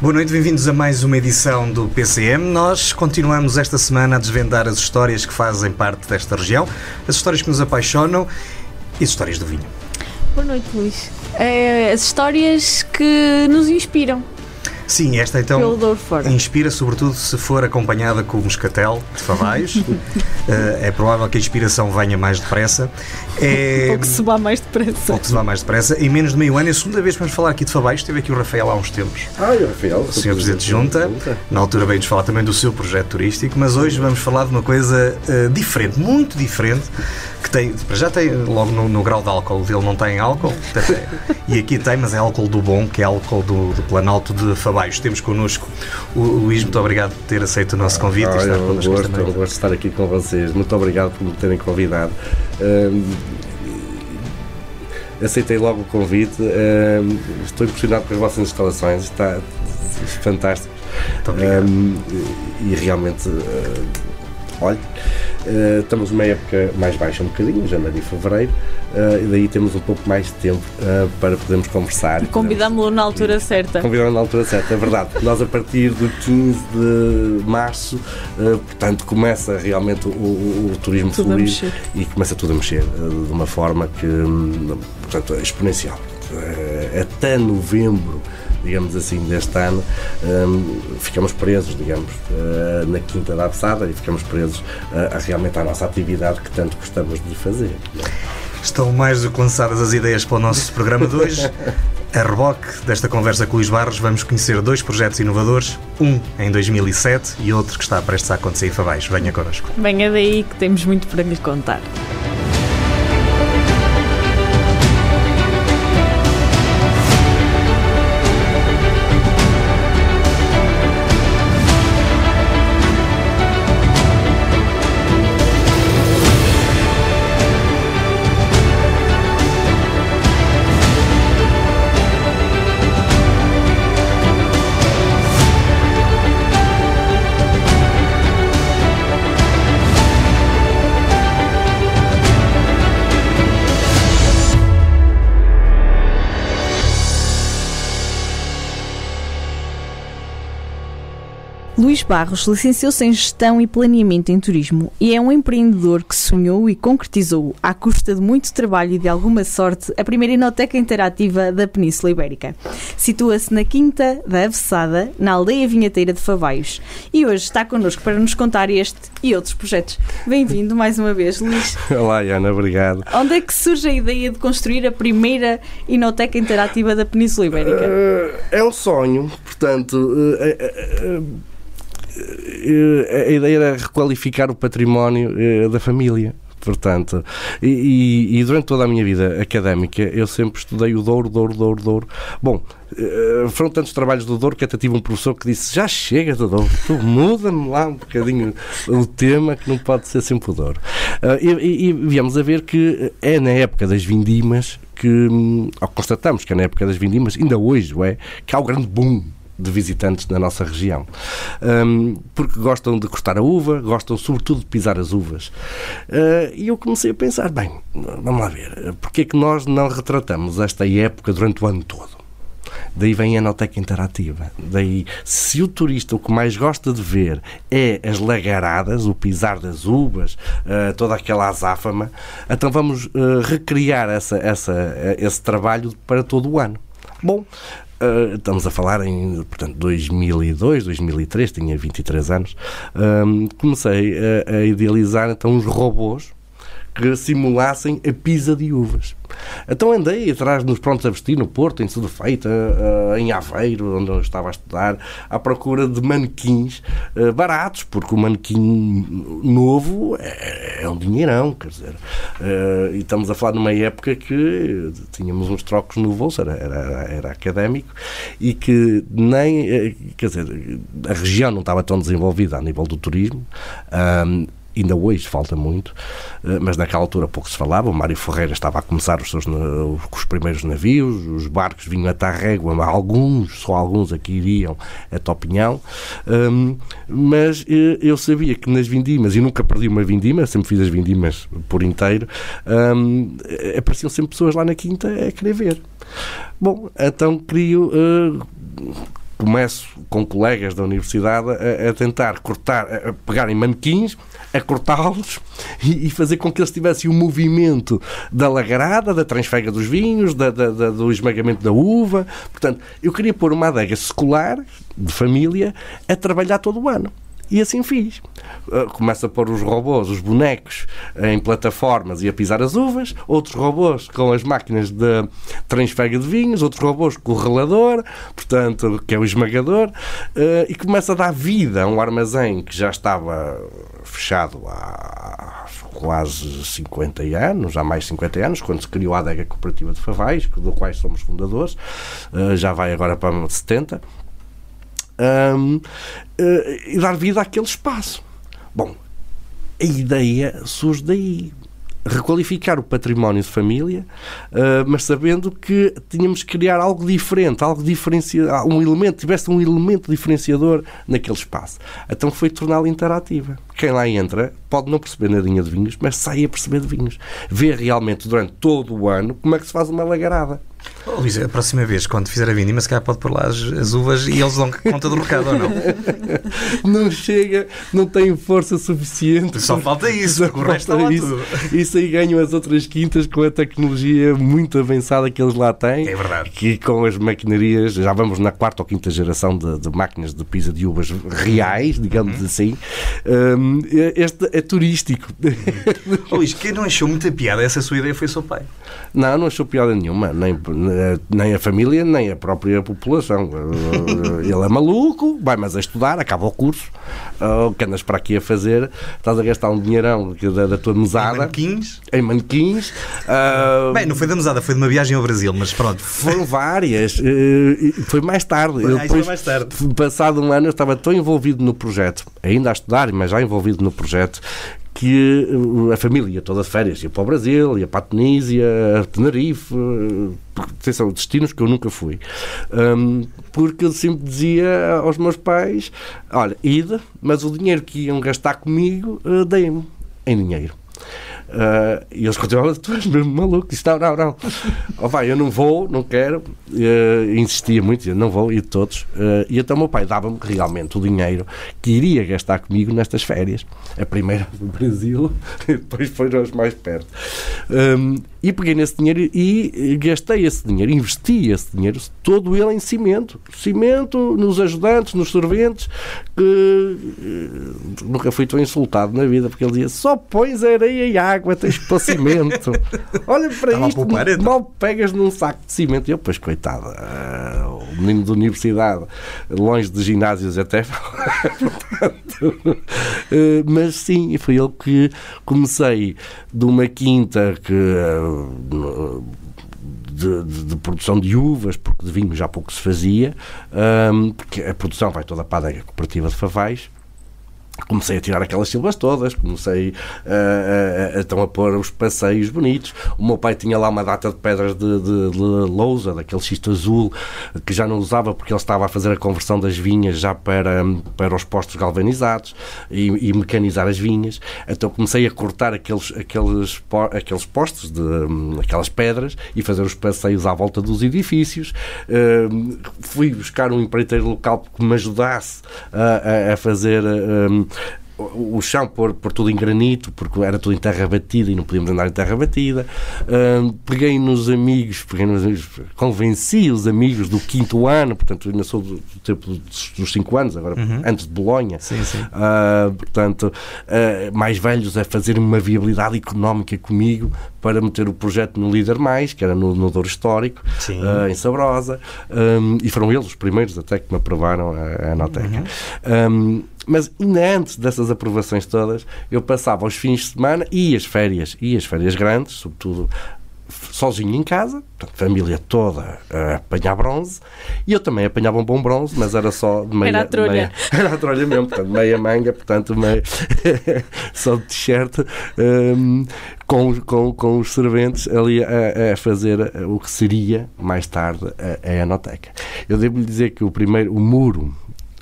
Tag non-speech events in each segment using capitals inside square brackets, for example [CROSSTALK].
Boa noite, bem-vindos a mais uma edição do PCM. Nós continuamos esta semana a desvendar as histórias que fazem parte desta região, as histórias que nos apaixonam e as histórias do vinho. Boa noite, Luís. É, as histórias que nos inspiram. Sim, esta então inspira sobretudo se for acompanhada com o moscatel de Favaios. uh, [LAUGHS] é provável que a inspiração venha mais depressa. É, ou que se vá mais depressa. Ou que se vá mais depressa. Em menos de meio ano, é a segunda vez que vamos falar aqui de Favaios. Esteve aqui o Rafael há uns tempos. Ah, o Rafael. O Sr. Presidente de Junta. Na altura veio-nos falar também do seu projeto turístico, mas hoje vamos falar de uma coisa uh, diferente, muito diferente, que tem, já tem logo no, no grau de álcool dele não tem álcool, e aqui tem, mas é álcool do bom, que é álcool do, do Planalto de Favaios. Temos connosco o Luís, muito obrigado por ter aceito o nosso convite ah, e estar connosco gosto, de estar aqui com vocês, muito obrigado por me terem convidado. aceitei logo o convite, estou impressionado com as vossas instalações, está fantástico. e realmente, uh, olha Uh, estamos numa época mais baixa um bocadinho, janeiro e fevereiro, uh, e daí temos um pouco mais de tempo uh, para podermos conversar. Convidámos-lo na altura certa. Convidámos na altura certa, é verdade. [LAUGHS] Nós a partir do 15 de março, portanto, começa realmente o, o, o turismo tudo fluir e começa tudo a mexer de uma forma que, hum, portanto, é exponencial. até novembro digamos assim, deste ano, um, ficamos presos, digamos, uh, na Quinta da Absada e ficamos presos uh, a, realmente à nossa atividade que tanto gostamos de fazer. Estão mais do que lançadas as ideias para o nosso programa de hoje. [LAUGHS] A reboque desta conversa com o Luís Barros, vamos conhecer dois projetos inovadores, um em 2007 e outro que está prestes a acontecer em Favais. Venha connosco. Venha daí que temos muito para lhe contar. Luís Barros licenciou-se em Gestão e Planeamento em Turismo e é um empreendedor que sonhou e concretizou, à custa de muito trabalho e de alguma sorte, a primeira inoteca interativa da Península Ibérica. Situa-se na Quinta da Avessada, na aldeia vinheteira de Favaios. E hoje está connosco para nos contar este e outros projetos. Bem-vindo mais uma vez, Luís. [LAUGHS] Olá, Ana, obrigado. Onde é que surge a ideia de construir a primeira inoteca interativa da Península Ibérica? Uh, é um sonho, portanto. Uh, uh, eh, a ideia era requalificar o património eh, da família. Portanto, e, e, durante toda a minha vida académica eu sempre estudei o Douro, Douro, Douro, Douro. Bom, eh, foram tantos trabalhos do Douro que até tive um professor que disse: Já chega do Douro, tu muda-me lá um bocadinho o tema que não pode ser sempre o Douro. E, e, e viemos a ver que é na época das vindimas que, hum, ao constatamos que é na época das vindimas, ainda hoje é, que há o grande boom de visitantes na nossa região. Um, porque gostam de cortar a uva, gostam sobretudo de pisar as uvas. Uh, e eu comecei a pensar, bem, vamos lá ver, porque é que nós não retratamos esta época durante o ano todo? Daí vem a Noteca Interativa. Daí, se o turista o que mais gosta de ver é as lagaradas, o pisar das uvas, uh, toda aquela azáfama, então vamos uh, recriar essa, essa, esse trabalho para todo o ano. Bom, Uh, estamos a falar em, portanto, 2002, 2003, tinha 23 anos. Um, comecei a, a idealizar então uns robôs que simulassem a pisa de uvas. Então andei atrás nos prontos a vestir no Porto, em Sudefeita, uh, em Aveiro, onde eu estava a estudar, à procura de manequins uh, baratos, porque o manequim novo é, é um dinheirão, quer dizer. Uh, e estamos a falar numa época que tínhamos uns trocos no bolso, era, era, era académico, e que nem, quer dizer, a região não estava tão desenvolvida a nível do turismo ainda hoje falta muito, eh, mas naquela altura pouco se falava. O Mário Ferreira estava a começar os seus os primeiros navios, os barcos vinham até a régua, alguns, só alguns aqui iriam a Topinhão, mas eh, eu sabia que nas vindimas, e nunca perdi uma vindima, sempre fiz as vindimas por inteiro, apareciam sempre pessoas lá na quinta a querer ver. Bom, então uh, começo com colegas da universidade a, a tentar cortar, a pegar em manequins, a cortá-los [LAUGHS] e, e, fazer com que eles tivessem o um movimento da lagarada, da transfega dos vinhos, da, da, da, do esmagamento da uva. Portanto, eu queria pôr uma adega secular, de família, a trabalhar todo o ano. E assim fiz. Uh, começa a pôr os robôs, os bonecos, em plataformas e a pisar as uvas, outros robôs com as máquinas de transfega de vinhos, outros robôs com o relador, portanto, que é o esmagador, uh, e começa a dar vida a um armazém que já estava fechado há quase 50 anos, há mais de 50 anos, quando se criou a adega cooperativa de Favais, do qual somos fundadores, já vai agora para 70 um, uh, e dar vida àquele espaço. Bom, a ideia surge daí. Requalificar o património de família, uh, mas sabendo que tínhamos que criar algo diferente, algo diferenciado, um elemento, tivesse um elemento diferenciador naquele espaço. Então foi torná-lo interativa. Quem lá entra pode não perceber nadinha de vinhos, mas sai a perceber de vinhos. Vê realmente durante todo o ano como é que se faz uma lagarada. Oh, Luís, a próxima vez, quando fizer a vindima, se calhar pode pôr lá as, as uvas e eles dão conta do recado ou não? [LAUGHS] Não chega, não tem força suficiente. Só falta isso, porque o resto está lá isso. tudo. Isso aí ganham as outras quintas com a tecnologia muito avançada que eles lá têm. É verdade. Que com as maquinarias, já vamos na quarta ou quinta geração de, de máquinas de pisa de uvas reais, digamos uhum. assim. Um, este é turístico. Oh, Luís, quem não achou muita piada essa sua ideia foi o seu pai. Não, não achou piada nenhuma. Nem, nem a família, nem a própria população. Ele é maluco, vai mas a estudar, acaba o curso. O que andas para aqui a fazer? Estás a gastar um dinheirão da, da tua mesada. Em manequins. Em manequins. Bem, não foi da mesada, foi de uma viagem ao Brasil, mas pronto. Foram [LAUGHS] várias. Foi mais tarde. Foi, depois, mais tarde. Passado um ano, eu estava tão envolvido no projeto, ainda a estudar, mas já envolvido no projeto, que a família ia toda de férias, ia para o Brasil, ia para a Tunísia, a Tenerife, porque são destinos que eu nunca fui. Um, porque eu sempre dizia aos meus pais: olha, ide, mas o dinheiro que iam gastar comigo, uh, deem-me em dinheiro. Uh, e eles continuavam, tu és mesmo maluco, disse, não, não, não. oh, vai, eu não vou, não quero. Uh, insistia muito, dizia, não vou, e todos. Uh, e então o meu pai dava-me realmente o dinheiro que iria gastar comigo nestas férias. A primeira [LAUGHS] no Brasil, depois foram as mais perto. Um, e peguei nesse dinheiro e gastei esse dinheiro, investi esse dinheiro, todo ele em cimento. Cimento, nos ajudantes, nos serventes, que nunca fui tão insultado na vida, porque ele dizia, só pões areia e água tens pôr cimento. [LAUGHS] Olha para Estava isto, então. mal pegas num saco de cimento. E eu, pois, coitado, uh, o menino de universidade, longe de ginásios até. [LAUGHS] Portanto, uh, mas sim, foi ele que comecei de uma quinta que. De, de, de, produção de uvas, porque de vinho já pouco se fazia, porque a produção vai toda para a cooperativa de Favais, comecei a tirar aquelas silvas todas, comecei a, a, então a pôr os passeios bonitos. O meu pai tinha lá uma data de pedras de, de, de lousa, daquele xisto azul, que já não usava porque ele estava a fazer a conversão das vinhas já para, para os postos galvanizados e, e mecanizar as vinhas. Então comecei a cortar aqueles, aqueles, aqueles postos, de, aquelas pedras e fazer os passeios à volta dos edifícios. Uh, fui buscar um empreiteiro local que me ajudasse a, a fazer. Um, o chão por, por tudo em granito, porque era tudo em terra batida e não podíamos andar em terra batida. Uh, peguei nos amigos, peguei nos amigos, convenci os amigos do quinto ano, portanto, ainda sou do, do tempo dos cinco anos, agora uhum. antes de Bolonha. Sim, sim. Uh, portanto, uh, mais velhos a fazer uma viabilidade económica comigo para meter o projeto no Líder Mais, que era no, no Douro Histórico, em Sabrosa, um, e foram eles os primeiros até que me aprovaram a, a Noteca. Uhum. Um, mas ainda antes dessas aprovações todas, eu passava os fins de semana e as férias, e as férias grandes, sobretudo sozinho em casa, portanto, família toda a apanhar bronze, e eu também apanhava um bom bronze, mas era só de meia... Era a trolha. Meia, [LAUGHS] era a trolha mesmo, portanto, meia manga, portanto, meia, [LAUGHS] só de t-shirt, um, com, com, com os serventes ali a, a, fazer o que seria, mais tarde, a, a enoteca. Eu devo-lhe dizer que o primeiro, o muro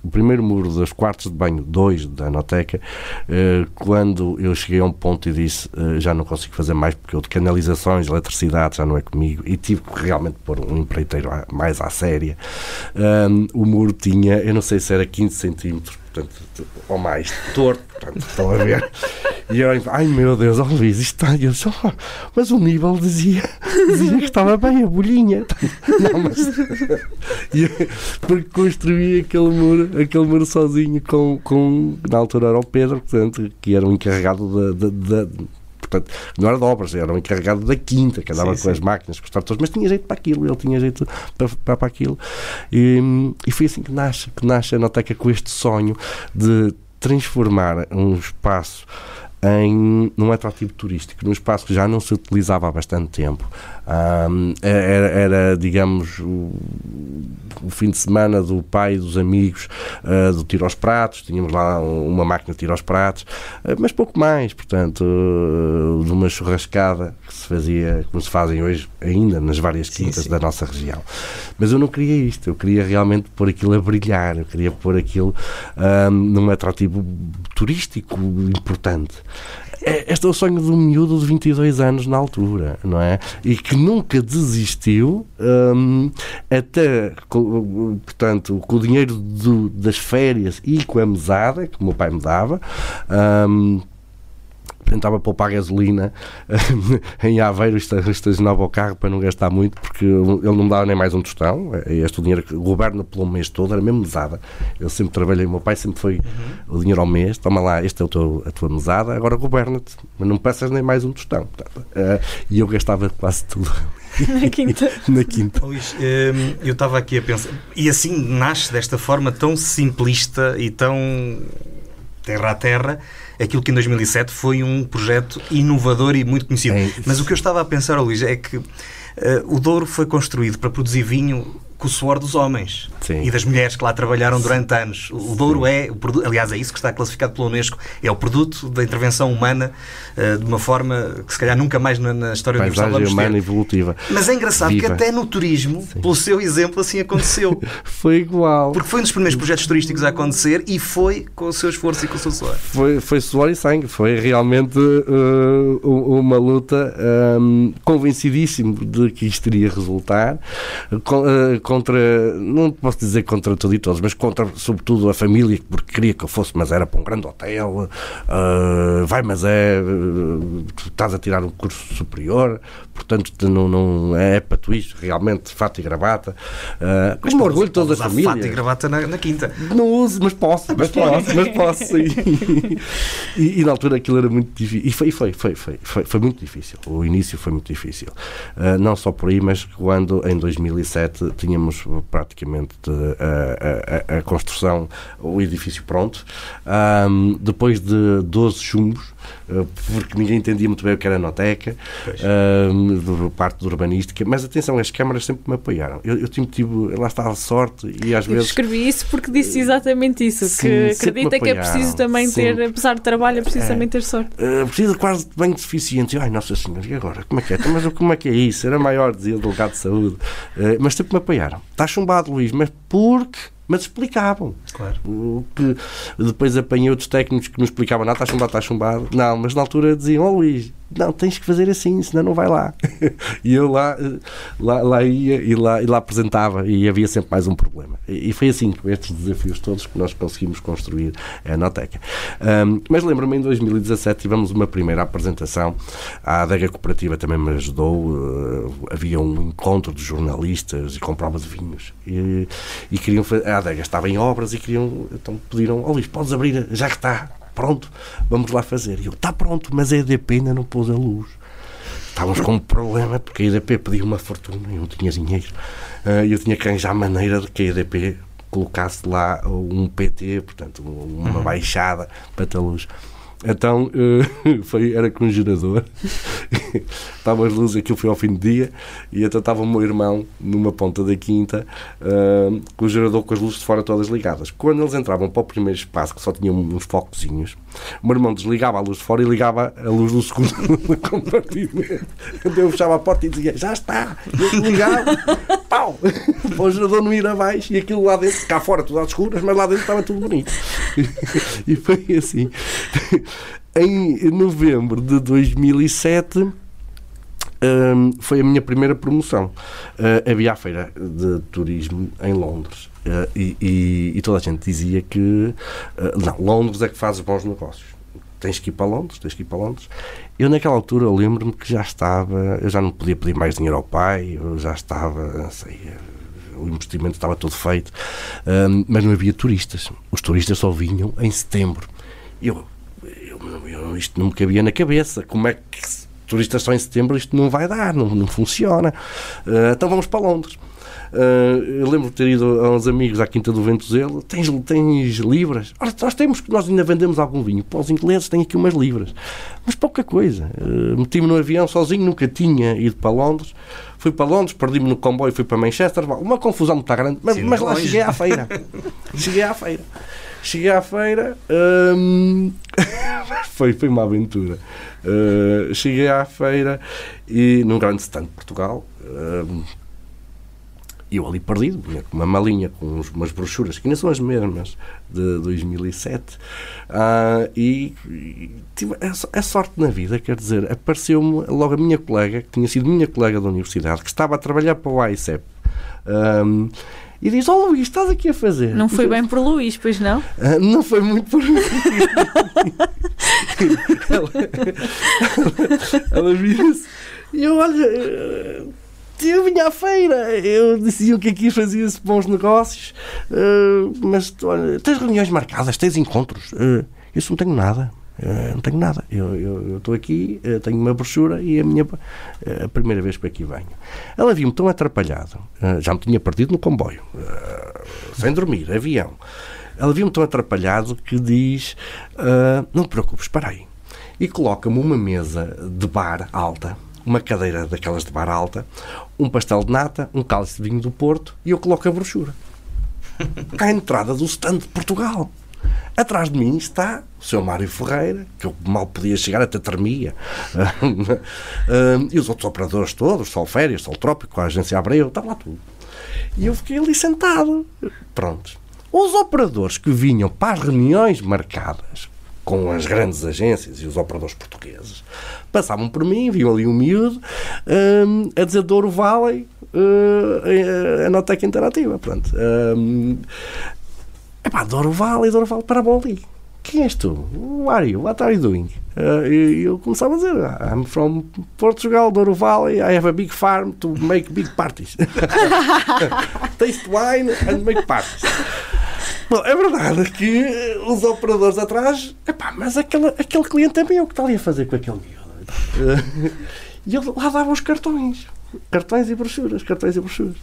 o primeiro muro dos quartos de banho, dois da Anoteca, uh, quando eu cheguei a um ponto e disse uh, já não consigo fazer mais porque eu de canalizações, eletricidade já não é comigo e tive que realmente pôr um empreiteiro mais à séria. O muro tinha, eu não sei se era 15 centímetros, portanto, ou mais, torto, [LAUGHS] portanto, estão a ver. E eu, ai meu Deus, oh Luís, isto está. Eu só, mas o nível dizia, dizia que estava bem, a bolhinha. [LAUGHS] Não, mas. porque construí aquele muro, aquele muro sozinho com, com. Na altura era o Pedro, portanto, que era o encarregado da, da, da portanto, não era de obras, era o encarregado da quinta, que andava sim, com sim. as máquinas, com os tratores, mas tinha jeito para aquilo, ele tinha jeito para, para, para aquilo. E, e foi assim que nasce, que nasce a Noteca com este sonho de transformar um espaço em, num atrativo turístico, num espaço que já não se utilizava há bastante tempo. Um, era, era, digamos, o, o, fim de semana do pai e dos amigos uh, do tiro aos pratos, tínhamos lá uma máquina de tiro aos pratos, uh, mas pouco mais, portanto, uh, de uma churrascada que se fazia, como se fazem hoje ainda nas várias quintas sim, sim. da nossa região. Mas eu não queria isto, eu queria realmente pôr aquilo a brilhar, eu queria pôr aquilo um, num atrativo turístico importante. É, este é o sonho de um miúdo de 22 anos na altura, não é? E que nunca desistiu um, até, portanto, com o dinheiro do, das férias e com a mesada que o meu pai me dava. Um, tentava poupar gasolina [LAUGHS] em Aveiro, estacionava o carro para não gastar muito, porque ele não me dava nem mais um tostão. É este o dinheiro que governa pelo mês todo, era mesmo mesada. Eu sempre trabalhei, o meu pai sempre foi uhum. o dinheiro ao mês, toma lá, este é o teu, a tua mesada, agora governa-te, mas não peças nem mais um tostão. Uh, e eu gastava quase tudo. [LAUGHS] Na quinta. [LAUGHS] Na quinta. Luís, hum, eu estava aqui a pensar, e assim nasce desta forma tão simplista e tão terra a terra, aquilo que em 2007 foi um projeto inovador e muito conhecido. É Mas o que eu estava a pensar, Luís, é que uh, o Douro foi construído para produzir vinho com o suor dos homens Sim. e das mulheres que lá trabalharam durante anos. O Douro é, aliás, é isso que está classificado pela Unesco, é o produto da intervenção humana uh, de uma forma que se calhar nunca mais na, na história universal vamos humana ter. evolutiva. Mas é engraçado Viva. que até no turismo, Sim. pelo seu exemplo, assim aconteceu. [LAUGHS] foi igual. Porque foi um dos primeiros projetos turísticos a acontecer e foi com o seu esforço e com o seu suor. Foi, foi suor e sangue. Foi realmente uh, uma luta um, convencidíssimo de que isto iria resultar. Uh, contra, não posso dizer contra tudo e todos, mas contra sobretudo a família, porque queria que eu fosse, mas era para um grande hotel, uh, vai, mas é, uh, estás a tirar um curso superior, portanto não, não é para tu isto, realmente, fato e gravata, uh, com orgulho toda a família. fato e gravata na, na, quinta. Não uso, mas posso, mas posso, mas posso. E, [LAUGHS] e, e, na altura aquilo era muito difícil, e foi, foi, foi, foi, foi, foi muito difícil, o início foi muito difícil, uh, não só por aí, mas quando em 2007 tínhamos tínhamos praticamente a, a, a construção, o edifício pronto. Um, depois de 12 chumbos, porque ninguém entendia muito bem o que era a noteca, uh, parte do urbanística, mas atenção, as câmaras sempre me apoiaram. Eu, eu tive, lá está a sorte e às eu vezes. escrevi isso porque disse exatamente isso, sim, que acredita que é preciso também ter, apesar de trabalho, é preciso é, também ter sorte. Uh, precisa quase de bem suficiente. Ai, Nossa Senhora, e agora? Como é que é? Mas como é que é isso? Era maior, dizia o delegado de saúde. Uh, mas sempre me apoiaram. Está chumbado, Luís, mas porque mas explicavam. Claro. Que depois apanhei outros técnicos que não explicavam nada, está chumbado, está chumbado. Não, mas na altura diziam, oh Luís, não, tens que fazer assim, senão não vai lá. [LAUGHS] e eu lá, lá, lá ia e lá, e lá apresentava e havia sempre mais um problema. E, foi assim, com estes desafios todos, que nós conseguimos construir a Noteca. Um, mas lembro-me, em 2017 tivemos uma primeira apresentação, a adega cooperativa também me ajudou, uh, havia um encontro de jornalistas e com de vinhos. E, e queriam a adega estava em obras e queriam, então pediram, oh Luís, podes abrir, já que está, pronto, vamos lá fazer. E eu, está pronto, mas a EDP ainda não pôs a luz. Estávamos com um problema, porque a EDP pediu uma fortuna e eu não tinha dinheiro. Uh, eu tinha que arranjar maneira de que a EDP colocasse lá um PT, portanto, uma uhum. baixada para ter luz. Então uh, [LAUGHS] foi, era com um gerador, estavam [LAUGHS] as luzes, aquilo foi ao fim do dia, e então estava o meu irmão numa ponta da quinta, uh, com o gerador com as luzes de fora todas ligadas. Quando eles entravam para o primeiro espaço, que só tinha uns focozinhos, o meu irmão desligava a luz de fora e ligava a luz do segundo [LAUGHS] compartimento. Então eu fechava a porta e dizia: Já está! Eu. Pau! [LAUGHS] o gerador não ir abaixo e aquilo lá dentro, cá fora tudo às escuras, mas lá dentro estava tudo bonito. e foi assim. Em novembro de 2007 um, foi a minha primeira promoção. Uh, havia a feira de turismo em Londres uh, e, e, e, toda a gente dizia que uh, não, Londres é que faz bons negócios. Tens que ir para Londres, tens que ir para Londres. Eu naquela altura lembro-me que já estava, eu já não podia pedir mais dinheiro ao pai, eu já estava, não sei, o investimento estava todo feito, um, mas não havia turistas. Os turistas só vinham em setembro. Eu, eu, eu, isto não me cabia na cabeça. Como é que turistas só em setembro, isto não vai dar, não, não funciona. Uh, então vamos para Londres. Uh, eu lembro de ter ido a uns amigos à Quinta do Ventozelo. Tens, tens libras? Ora, nós temos, nós ainda vendemos algum vinho. Para os ingleses têm aqui umas libras. Mas pouca coisa. Uh, Meti-me no avião sozinho, nunca tinha ido para Londres. Fui para Londres, perdi-me no comboio, fui para Manchester. Uma confusão muito grande, mas, Sim, mas lá cheguei à feira. [LAUGHS] cheguei à feira. Cheguei à feira, hum, [LAUGHS] foi, foi uma aventura. Uh, cheguei à feira e num grande stand de Portugal, uh, eu ali perdido, com uma malinha com uns, umas brochuras que ainda são as mesmas de 2007 uh, ah, e, e tive a, a, sorte na vida, quer dizer, apareceu-me logo a minha colega, que tinha sido minha colega da universidade, que estava a trabalhar para o AICEP. Um, e diz: Ó oh, Luís, estás aqui a fazer? Não foi bem por Luís, pois não? Uh, não foi muito por Luís. [LAUGHS] ela, ela, ela vira-se e eu, olha, eu vinha à feira, eu dizia que aqui fazia-se bons negócios, uh, mas olha, tens reuniões marcadas, tens encontros. Uh, não tenho nada. Uh, não tenho nada. Eu estou aqui, tenho uma brochura e a minha a primeira vez que aqui venho. Ela viu-me tão atrapalhado, já me tinha perdido no comboio, sem dormir, avião. Ela viu-me tão atrapalhado que diz: Não te preocupes, para aí. E coloca-me uma mesa de bar alta, uma cadeira daquelas de bar alta, um pastel de nata, um cálice de vinho do Porto e eu coloco a brochura. À entrada do stand de Portugal. Atrás de mim está o seu Mário Ferreira, que eu mal podia chegar, até tremia. [LAUGHS] e os outros operadores todos, Sol Férias, Sol Trópico, a agência Abreu, estava lá tudo. E eu fiquei ali sentado. Pronto. Os operadores que vinham para as reuniões marcadas com as grandes agências e os operadores portugueses passavam por mim, viam ali um miúdo um, a dizer Douro Valley uh, a Notec Interativa. Pronto. Um, epá, Douro Valley, Douro Valley, para ali. Quem és tu? Who are you? What are you doing? Uh, e eu começava a dizer I'm from Portugal, Douro Valley, I have a big farm to make big parties. [LAUGHS] Taste wine and make parties. Bom, é verdade que os operadores atrás, epá, mas aquele, aquele cliente é meu que está ali a fazer com aquele miúdo. [LAUGHS] e ele lá dava os cartões. Cartões e brochuras, cartões e brochuras.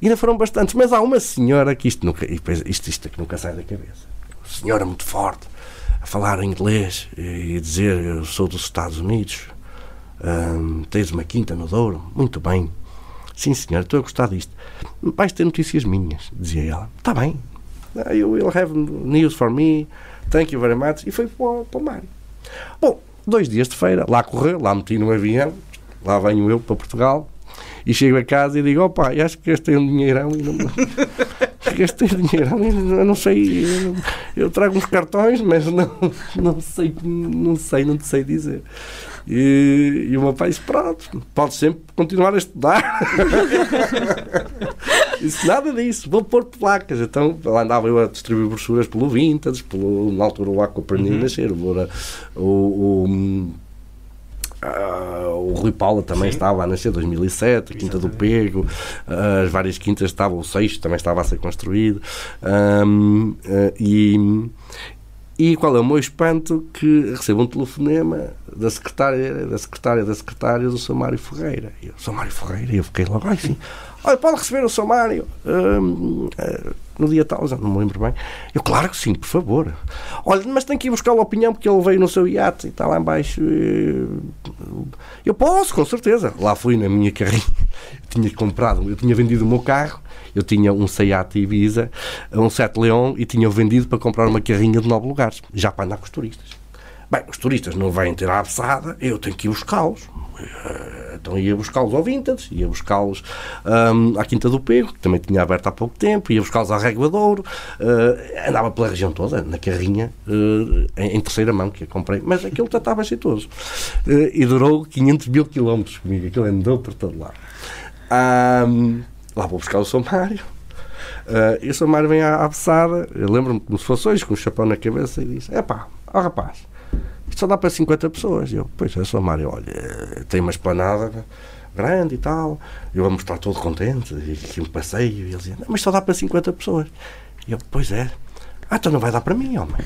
E ainda foram bastantes, mas há uma senhora que isto nunca, isto, isto é que nunca sai da cabeça. Senhora muito forte, a falar inglês e dizer eu sou dos Estados Unidos, um, tens uma quinta no Douro, muito bem. Sim, senhor, estou a gostar disto. Vais ter notícias minhas, dizia ela. Está bem. You will have news for me. Thank you very much. E foi para o, Mário. Bom, dois dias de feira, lá correu, lá meti no avião, lá venho eu para Portugal e chego a casa e digo: opa, acho que gastei um dinheirão e não. gastei [LAUGHS] dinheirão e eu não sei. Eu, eu, trago uns cartões, mas não, [LAUGHS] não sei, não sei, não te sei dizer. E, e o meu pai disse: Pronto, pode sempre continuar a estudar. [LAUGHS] disse: Nada disso, vou pôr placas. Então lá andava eu a distribuir brochuras pelo Vintage, pelo, na altura lá que eu aprendi uhum. a nascer. O, o, Uh, o Rui Paula também Sim. estava a nascer em 2007, a Quinta do Pego, uh, as várias quintas estavam, o Seixo também estava a ser construído. Um, uh, e, e qual é o meu espanto? Que recebo um telefonema da secretária, da secretária, da secretária do Sr. Mário Ferreira. Eu, Sr. Mário Ferreira, eu fiquei logo, ai sim, olha, pode receber o Sr. Mário um, uh, no dia tal, já não me lembro bem. Eu, claro que sim, por favor. Olha, mas tem que ir buscar a opinião porque ele veio no seu iate e está lá embaixo. Eu posso, com certeza. Lá fui na minha carrinha, [LAUGHS] tinha comprado, eu tinha vendido o meu carro eu tinha um Seat Ibiza, um Sete Leon e tinha vendido para comprar uma carrinha de nove lugares, já para andar com os turistas. Bem, os turistas não vêm ter a absada, eu tenho que ir buscá-los. Eh, então ia buscá-los ao Vintage, ia buscá-los um, à Quinta do Pego, que também tinha aberto há pouco tempo, ia buscá-los à Régua de Ouro, uh, andava pela região toda, na carrinha, uh, em, em, terceira mão, que eu comprei, mas aquilo já estava jeitoso. Uh, e durou 500 mil quilómetros comigo, aquilo andou por todo lado. Um, lá vou buscar o São Mário. Uh, e o São Mário vem à, à eu lembro-me como se fosse hoje, com o chapéu na cabeça, e diz: É pá, ó rapaz, isto só dá para 50 pessoas. E eu, pois é, São Mário, olha, tem uma esplanada grande e tal, eu vou mostrar todo contente, e um passeio, e ele dizia: Mas só dá para 50 pessoas. E eu, pois é, ah, então não vai dar para mim, homem.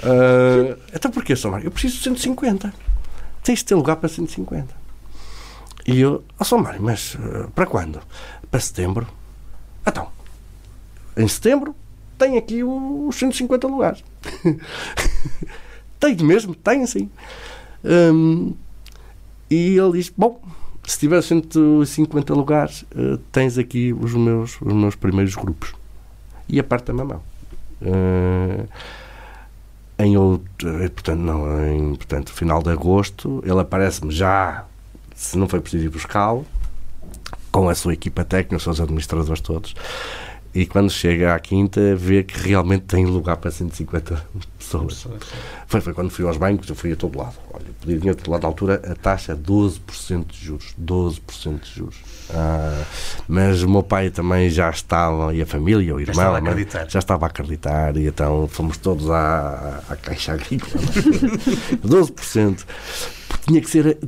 Uh, então porquê, São Mário? Eu preciso de 150. Tens de ter lugar para 150. E eu, ó oh, São Mário, mas uh, para quando? Para setembro. Então, em setembro tem aqui os 150 lugares. [LAUGHS] tem mesmo, tem sim. Um, e ele diz: Bom, se tiver 150 lugares, uh, tens aqui os meus, os meus primeiros grupos. E aperta-me a mão. Uh, em outro, portanto, não, em portanto, final de agosto, ele aparece-me já se não foi preciso ir buscá-lo, com a sua equipa técnica, os seus administradores todos, e quando chega à quinta vê que realmente tem lugar para 150 pessoas. Foi, foi quando fui aos bancos, eu fui a todo lado. Olha, pedi dinheiro a todo lado. Na altura, a taxa 12% de juros. 12% de juros. Ah, mas o meu pai também já estava, e a família, o irmão, já estava, né? já estava a acreditar, e então fomos todos à, à Caixa Agrícola. [LAUGHS] 12%. Tinha que ser.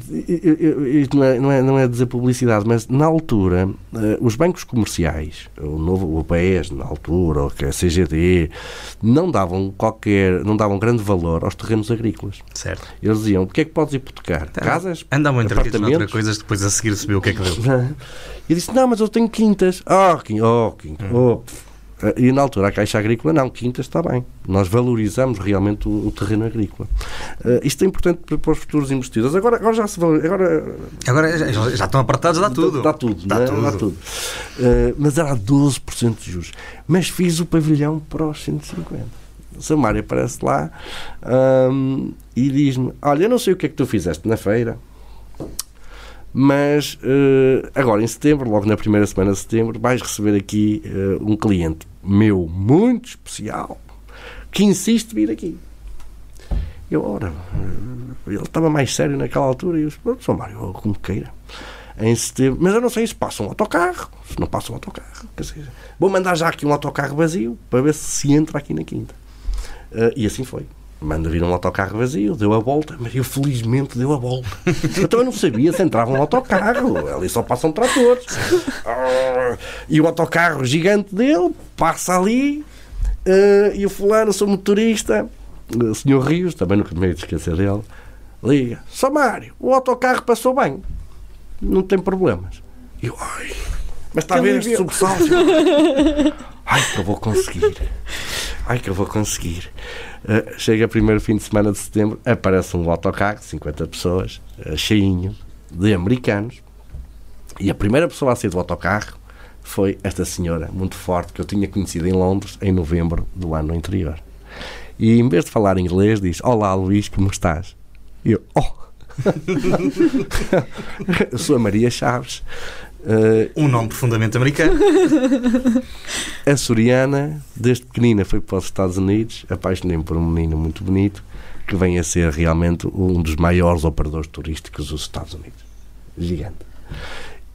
Isto não é, não, é, não é dizer publicidade, mas na altura, eh, os bancos comerciais, o novo o PES na altura, ou a CGD, não davam qualquer. não davam grande valor aos terrenos agrícolas. Certo. Eles diziam: o que é que podes hipotecar? Então, Casas? Anda muito apartamentos? coisas, depois a seguir se vê o que é que deu. [LAUGHS] E disse: não, mas eu tenho quintas. Oh, quintas. Oh, quintas. Hum. Oh, eh, e na altura a Caixa Agrícola, não, Quintas está bem. Nós valorizamos realmente o, o terreno agrícola. Uh, isto é importante para, para, os futuros investidores. Agora, agora já se agora, agora já, já estão apartados, dá tudo. Dá, tudo, dá, né? tudo. Dá tudo. Uh, mas era 12% de juros. Mas fiz o pavilhão para os 150. O São Mário aparece lá e diz-me: Olha, eu não sei o que é que tu fizeste na feira, mas uh, agora em setembro, logo na primeira semana de setembro, vais receber aqui uh, um cliente meu muito especial que insiste vir aqui. Eu, ora, eh, ele estava mais sério naquela altura e eu disse: Sou Mário, como queira. Em setembro, mas eu não sei se passa um autocarro, se não passa um autocarro. Quer dizer, vou mandar já aqui um autocarro vazio para ver se entra aqui na quinta. Uh, e assim foi manda vir um autocarro vazio, deu a volta, mas eu felizmente deu a volta. [LAUGHS] Então eu não sabia se entrava um autocarro, ali só passam tratores. E o autocarro gigante dele passa ali, uh, e o fulano, sou motorista, o senhor Rios, também nunca me esquecer dele, liga, só Mário, o autocarro passou bem, não tem problemas. E eu, ai, mas está a ver este sobressalto? [LAUGHS] Ai, que eu vou conseguir. Ai, que eu vou conseguir. Uh, chega primeiro fim de semana de setembro, aparece um autocarro, 50 pessoas, uh, cheinho, de americanos, e a primeira pessoa a sair do autocarro foi esta senhora, muito forte, que eu tinha conhecido em Londres em novembro do ano anterior. E em vez de falar inglês, diz: Olá Luís, como estás? E eu, oh! [LAUGHS] eu sou a Maria Chaves. Uh, um nome profundamente americano. [LAUGHS] a Soriana, desde pequenina, foi para os Estados Unidos. Apaixonei-me por um menino muito bonito que vem a ser realmente um dos maiores operadores turísticos dos Estados Unidos. Gigante.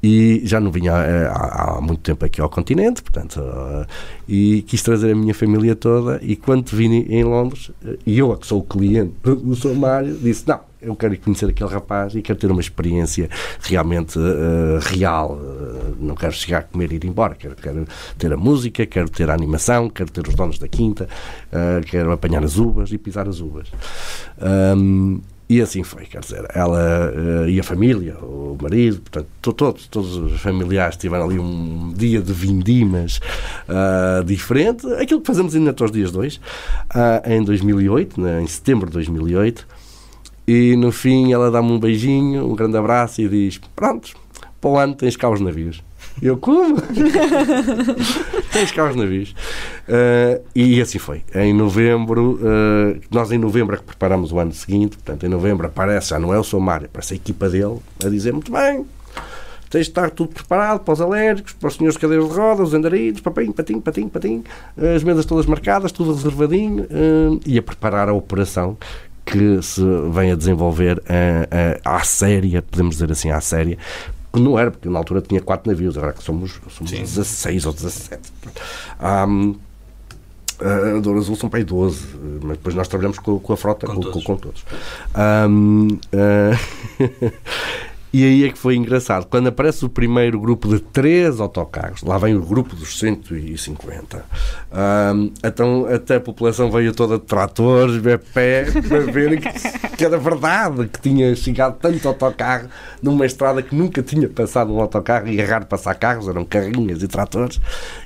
E já não vinha eh, há, há, muito tempo aqui ao continente, portanto, uh, e quis trazer a minha família toda. E quando vim em Londres, e eu, que sou o cliente do São Mário, disse: Não, eu quero conhecer aquele rapaz e quero ter uma experiência realmente uh, real. Uh, não quero chegar a comer e ir embora. Quero, quero, ter a música, quero ter a animação, quero ter os donos da quinta, uh, quero apanhar as uvas e pisar as uvas. Um, e assim foi, quer dizer, ela e a família, o marido, portanto, todos, todos os familiares tiveram ali um dia de vindimas uh, diferente, aquilo que fazemos ainda todos os dias dois, uh, em 2008, né, em setembro de 2008, e no fim ela dá-me um beijinho, um grande abraço e diz: Pronto, para o ano tens cá os navios. Eu, como? [LAUGHS] tens cá os navios. Uh, e assim foi. Em novembro, uh, nós em novembro é que preparamos o ano seguinte, portanto, em novembro aparece, já não é Somário, aparece a equipa dele a dizer: muito bem, tens de estar tudo preparado para os alérgicos, para os senhores cadeiras de rodas, os andaridos, papinho, patinho, patinho, patinho, as mesas todas marcadas, tudo reservadinho, uh, e a preparar a operação que se vem a desenvolver uh, à séria, podemos dizer assim, à séria, que não era, porque na altura tinha quatro navios, agora que somos, somos 16 ou 17. Um, a Douro Azul são para aí 12, mas depois nós trabalhamos com, com a frota, com, com todos. Com todos. Um, uh, [LAUGHS] E aí é que foi engraçado. Quando aparece o primeiro grupo de três autocarros, lá vem o grupo dos 150. Um, então até a população veio toda de tratores, de pé, para ver que, que, era verdade que tinha chegado tanto autocarro numa estrada que nunca tinha passado um autocarro e é passar carros, eram carrinhas e tratores.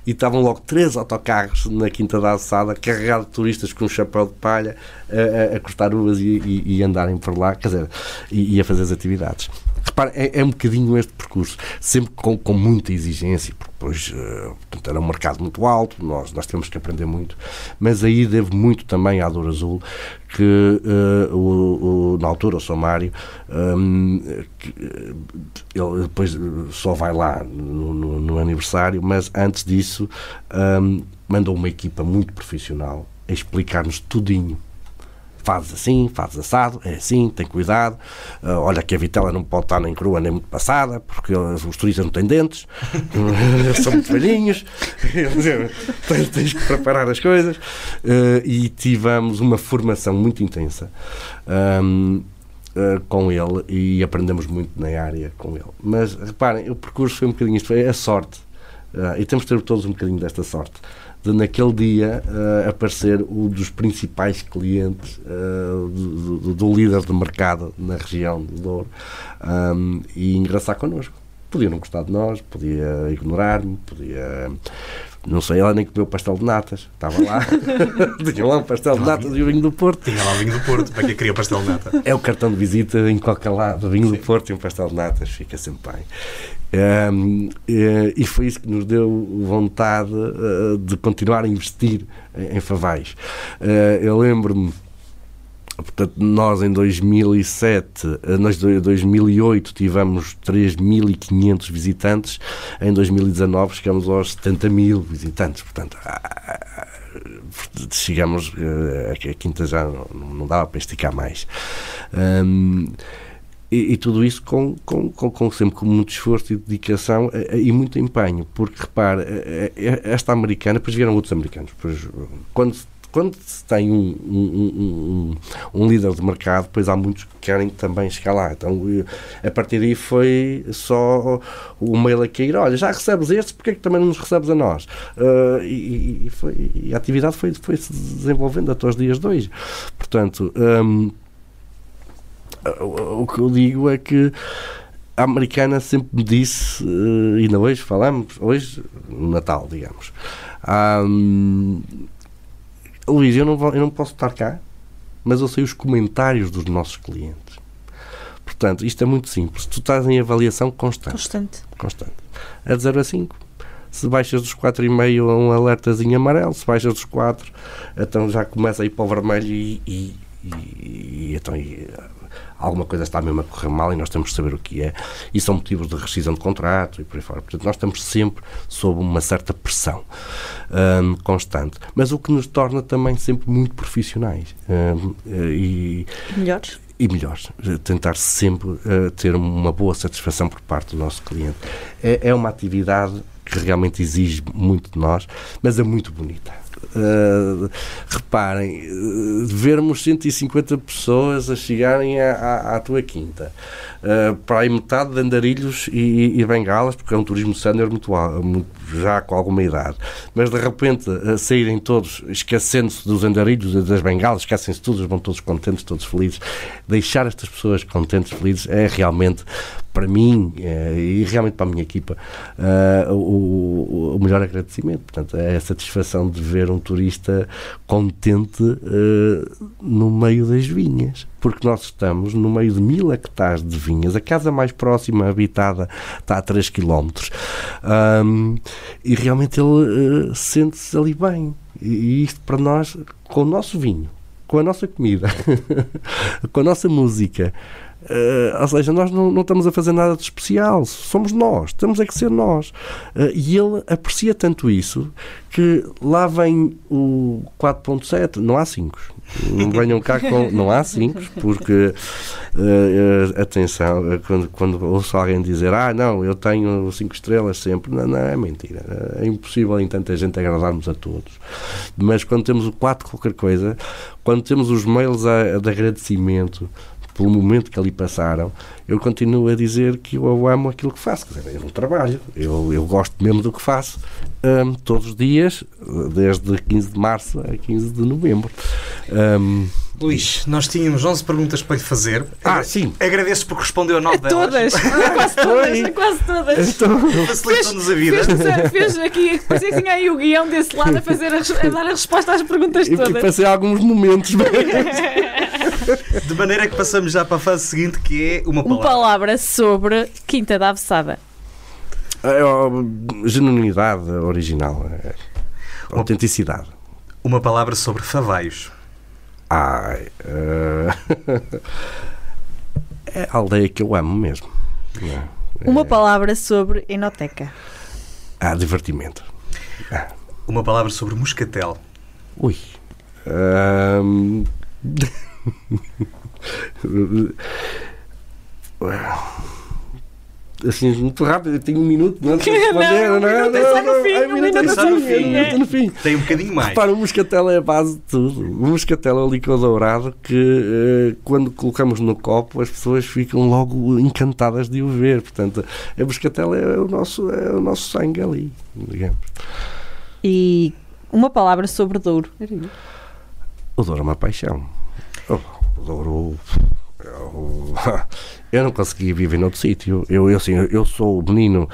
E estavam logo três autocarros na Quinta da Assada, carregados de turistas com um chapéu de palha a, a, a cortar uvas e, e, e, andarem por lá, quer dizer, e, e a fazer as atividades. Repare, é, é, um bocadinho este percurso, sempre com, com muita exigência, porque depois uh, portanto, era um mercado muito alto, nós, nós temos que aprender muito, mas aí devo muito também à Dor Azul, que uh, o, o, na altura o Somário um, que, uh, ele depois só vai lá no, no, no aniversário, mas antes disso um, mandou uma equipa muito profissional a explicar-nos tudinho fazes assim, fazes assado, é assim, tem cuidado. Uh, olha que a vitela não pode estar nem crua nem muito passada, porque os turistas não têm dentes, [LAUGHS] são muito velhinhos, [LAUGHS] tens, tens que preparar as coisas. Uh, e tivemos uma formação muito intensa. Um, Uh, com ele e aprendemos muito na área com ele. Mas reparem, o percurso foi um bocadinho isto, foi a sorte. Uh, e temos de ter todos um bocadinho desta sorte de naquele dia uh, aparecer um dos principais clientes uh, do, do, do, líder de mercado na região de Douro um, e engraçar connosco. Podia não gostar de nós, podia ignorar-me, podia. Não sei, ela nem comeu pastel de natas. Estava lá. [LAUGHS] Tinha lá um pastel de natas e o vinho do Porto. Tinha lá o vinho do Porto. Para que queria pastel de nata? É o cartão de visita em qualquer lado. Vinho Sim. do Porto e um pastel de natas. Fica sempre bem. Um, e foi isso que nos deu vontade uh, de continuar a investir em, em Favais. Uh, eu lembro-me Portanto, nós em 2007, nós em 2008 tivemos 3.500 visitantes, em 2019 chegamos aos 70 mil visitantes. Portanto, chegamos, a quinta já não, dava para esticar mais. E, e, tudo isso com, com, com, com, sempre com muito esforço e dedicação e muito empenho, porque repare, esta americana, depois vieram outros americanos, depois, quando quando se tem um, um, um, um, líder de mercado, depois há muitos que querem também lá. Então, a partir daí foi só o mail a cair: olha, já recebes este, porque é que também não nos recebes a nós? Uh, e, e, foi, e, a atividade foi, foi se desenvolvendo até os dias de hoje. Portanto. Um, o que eu digo é que a americana sempre me disse, e ainda hoje falamos, hoje, Natal, digamos, um, Luís, eu não, vou, eu não posso estar cá, mas eu sei os comentários dos nossos clientes. Portanto, isto é muito simples. Tu estás em avaliação constante. Constante. Constante. É de 0 a 5. Se baixas dos 4,5 é um alertazinho amarelo. Se baixas dos 4, então já começa a ir para o vermelho e, e, e, e então e, alguma coisa está mesmo a correr mal e nós temos que saber o que é. E são motivos de rescisão de contrato e por aí fora. Portanto, nós estamos sempre sob uma certa pressão um, constante. Mas o que nos torna também sempre muito profissionais. Um, e, melhores? E melhores. Tentar sempre uh, ter uma boa satisfação por parte do nosso cliente. É, é uma atividade que realmente exige muito de nós, mas é muito bonita. Uh, reparem, uh, vermos 150 pessoas a chegarem à, à, à tua quinta, uh, para aí metade de andarilhos e, e, bengalas, porque é um turismo sénior muito, muito, já com alguma idade, mas de repente saírem todos, esquecendo-se dos andarilhos das bengalas, esquecem-se todos, vão todos contentes, todos felizes. Deixar estas pessoas contentes, felizes, é realmente para mim eh, e realmente para a minha equipa uh, o, o, melhor agradecimento. Portanto, é a satisfação de ver um turista contente uh, no meio das vinhas. Porque nós estamos no meio de mil hectares de vinhas, a casa mais próxima habitada está a 3 km. Um, e realmente ele uh, sente-se ali bem. E isto para nós, com o nosso vinho, com a nossa comida, [LAUGHS] com a nossa música, Uh, ou seja, nós não, não, estamos a fazer nada de especial, somos nós, temos é que ser nós. Uh, e ele aprecia tanto isso que lá vem o 4.7, não há 5. Não venham cá com. [LAUGHS] Não há 5, porque, uh, atenção, quando, quando ouço alguém dizer, ah, não, eu tenho 5 estrelas sempre, não, não, é mentira. É impossível em tanta gente agradarmos a todos. Mas quando temos o 4 qualquer coisa, quando temos os mails a, de agradecimento, pelo momento que ali passaram, eu continuo a dizer que eu amo aquilo que faço. Quer dizer, eu não trabalho, eu, eu gosto mesmo do que faço um, todos os dias, desde 15 de março a 15 de novembro. Um, Luís, nós tínhamos 11 perguntas para lhe fazer. Ah, sim. Agradeço por responder a 9 delas. Todas, [LAUGHS] quase todas, quase todas. Então, Facilitou-nos a vida. Fez, fez aqui, parecia que tinha aí o guião desse lado a, fazer a, a dar a resposta às perguntas todas. E passei alguns momentos. De maneira que passamos já para a fase seguinte, que é uma palavra. Uma palavra sobre Quinta da Avessada. É, é, genuinidade original. É, autenticidade. Uma palavra sobre favaios. Ai, uh... [LAUGHS] é a aldeia que eu amo mesmo. É. Uma palavra sobre enoteca. Ah, divertimento. Ah. Uma palavra sobre moscatel. Ui. Um... [LAUGHS] [LAUGHS] assim, muito rápido, tenho um minuto, [LAUGHS] não é? Não, não, não, não, no fim, um minuto no fim, é no fim. Tem um bocadinho mais. Repara, o moscatel é a base de tudo. O moscatel é o licor dourado que, eh, quando colocamos no copo, as pessoas ficam logo encantadas de o ver. Portanto, a moscatel é o nosso, é o nosso sangue ali, digamos. E uma palavra sobre Douro. O Douro é uma paixão. Oh, o Douro [LAUGHS] eu não consegui viver noutro sítio. Eu, eu, assim, eu sou menino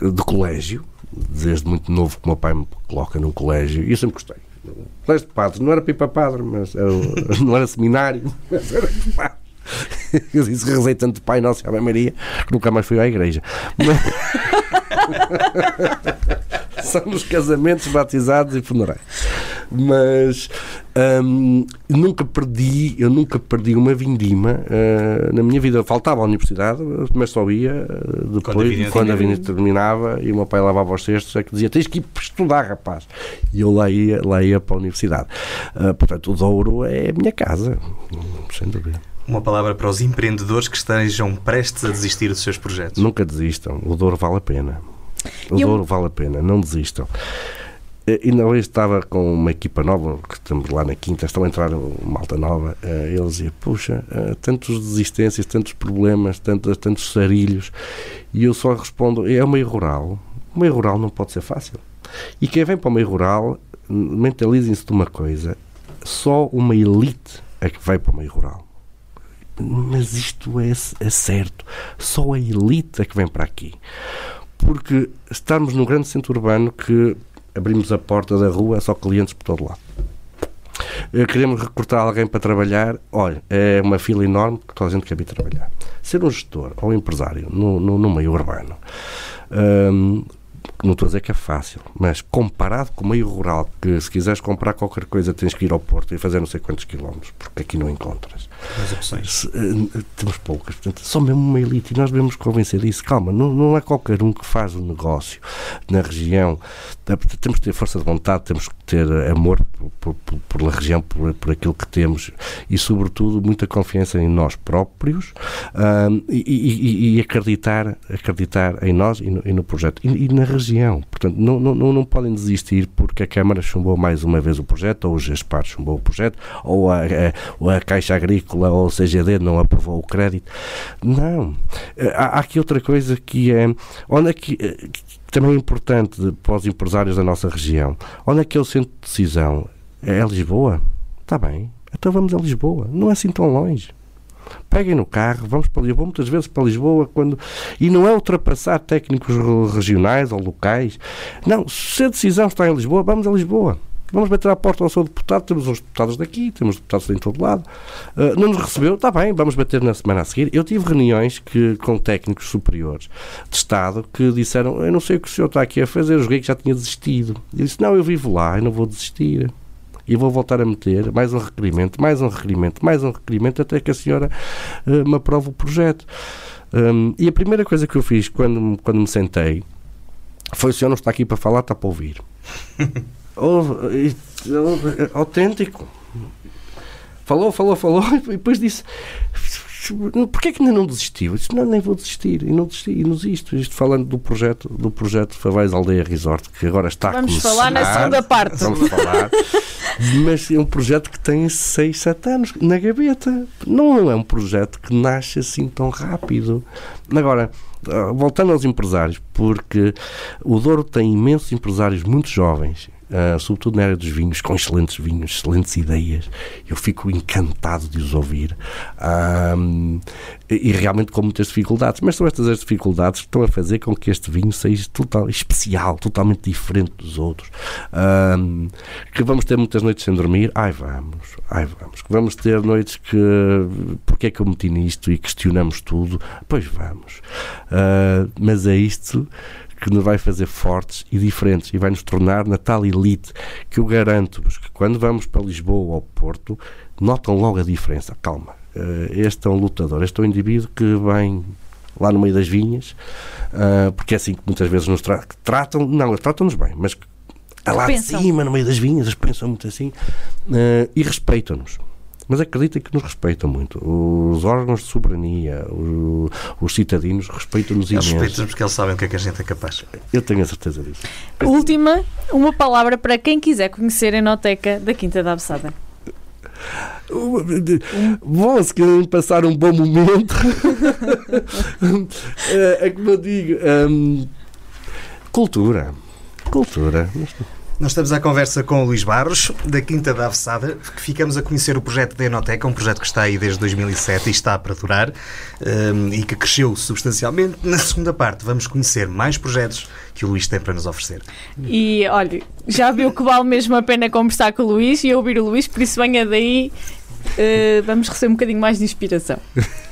de colégio, desde muito novo que o meu pai me coloca num colégio, e eu sempre gostei. Colégio de padres, não era pipa padre, mas era, [LAUGHS] não era seminário, mas era de padre. [LAUGHS] Eu disse que rezei tanto Pai Nosso e Ave Maria que nunca mais fui à igreja. Mas... São nos casamentos, batizados e funerais mas um, nunca perdi, eu nunca perdi uma vindima uh, na minha vida. Faltava à universidade, mas só ia uh, depois, quando a vinda terminava e o meu pai lavava os cestos, é que dizia: tens que ir estudar, rapaz. E eu lá ia, lá ia para a universidade. Uh, portanto, o Douro é a minha casa, sem dúvida. Uma palavra para os empreendedores que estejam prestes a desistir dos seus projetos. Nunca desistam. O Douro vale a pena. O eu... Douro vale a pena. Não desistam. Eh, ainda hoje estava com uma equipa nova, que estamos lá na quinta, estão a entrar malta nova, eh, eles diziam, puxa, eh, tantos desistências, tantos problemas, tantos, tantos sarilhos, e eu só respondo, é o meio rural, o meio rural não pode ser fácil. E quem vem para o meio rural, mentalizem-se de uma coisa, só uma elite é que vai para o meio rural. Mas isto é, é certo, só a elite é que vem para aqui. Porque estamos num grande centro urbano que abrimos a porta da rua, só clientes por todo lado. Eh, queremos recrutar alguém para trabalhar, olha, é uma fila enorme que toda a gente quer vir trabalhar. Ser um gestor ou um empresário no, no, no meio urbano, hum, não estou a dizer que é fácil, mas comparado com o meio rural, que se quiseres comprar qualquer coisa tens que ir ao Porto e fazer não sei quantos quilómetros, porque aqui não encontras. As opções. Se, uh, temos poucas, portanto, só mesmo uma elite e nós devemos convencer disso. Calma, não, não é qualquer um que faz o um negócio na região. Temos que ter força de vontade, temos que ter amor por, por, por, a região, por, por aquilo que temos e, sobretudo, muita confiança em nós próprios uh, e, e, e, acreditar, acreditar em nós e no, e no projeto e, na região. Portanto, não, não, não podem desistir porque a Câmara chumbou mais uma vez o projeto, ou o GESPAR chumbou o projeto, ou a, a, a Caixa Agrícola ou o CGD não aprovou o crédito. Não. Há, há aqui outra coisa que é. Onde é que, que também é importante para os empresários da nossa região. Onde é que é o centro de decisão? É Lisboa? Está bem. Então vamos a Lisboa. Não é assim tão longe. Peguem no carro, vamos para Lisboa, muitas vezes para Lisboa, quando... e não é ultrapassar técnicos regionais ou locais. Não, se a decisão está em Lisboa, vamos a Lisboa. Vamos bater à porta ao seu deputado, temos uns deputados daqui, temos deputados em todo lado. Uh, não nos recebeu, está bem, vamos bater na semana a seguir. Eu tive reuniões que, com técnicos superiores de Estado que disseram: Eu não sei o que o senhor está aqui a fazer, eu joguei que já tinha desistido. E disse: Não, eu vivo lá, eu não vou desistir e vou voltar a meter mais um requerimento, mais um requerimento, mais um requerimento, até que a senhora uh, me aprove o projeto. Um, e a primeira coisa que eu fiz quando, quando me sentei foi: o senhor não está aqui para falar, está para ouvir. [LAUGHS] autêntico. Falou, falou, falou, [LAUGHS] e depois disse: Porquê é que ainda não desistiu? Eu disse, não, nem vou desistir. E não desisti, e não desisto. Isto falando do projeto, do projeto Favais Aldeia Resort, que agora está Vamos a Vamos falar na segunda parte. Vamos falar. Mas é um projeto que tem 6, 7 anos na gaveta. Não é um projeto que nasce assim tão rápido. Agora, ah, voltando aos empresários, porque o Douro tem imensos empresários muito jovens uh, sobretudo na área dos vinhos, com excelentes vinhos, excelentes ideias. Eu fico encantado de os ouvir um, e, e, realmente com muitas dificuldades. Mas são estas as dificuldades que estão a fazer com que este vinho seja total, especial, totalmente diferente dos outros. Um, que vamos ter muitas noites sem dormir? Ai, vamos, ai, vamos. Que vamos ter noites que. Porque é que eu meti nisto e questionamos tudo? Pois vamos. Uh, mas é isto que nos vai fazer fortes e diferentes e vai nos tornar na tal elite que eu garanto-vos que quando vamos para Lisboa ou Porto notam logo a diferença. Calma, eh, este é um lutador, este é um indivíduo que vem lá no meio das vinhas, eh, porque é assim que muitas vezes nos tra tratam, não, tratam-nos bem, mas lá de cima, no meio das vinhas, eles pensam muito assim eh, e respeitam-nos mas acreditem que nos respeitam muito. Os órgãos de soberania, os, os cidadinos respeitam-nos imenso. Respeitam-nos porque eles sabem o que é que a gente é capaz. Eu tenho a certeza disso. Última, uma palavra para quem quiser conhecer a Enoteca da Quinta da Absada. Bom, se querem passar um bom momento, [LAUGHS] é, é como eu digo, hum, cultura. Cultura. Nós estamos à conversa com o Luís Barros, da Quinta da Avessada, que ficamos a conhecer o projeto da Enoteca, um projeto que está aí desde 2007 e está para durar um, e que cresceu substancialmente. Na segunda parte, vamos conhecer mais projetos que o Luís tem para nos oferecer. E olha, já viu que vale mesmo a pena conversar com o Luís e ouvir o Luís, por isso venha daí, uh, vamos receber um bocadinho mais de inspiração. [LAUGHS]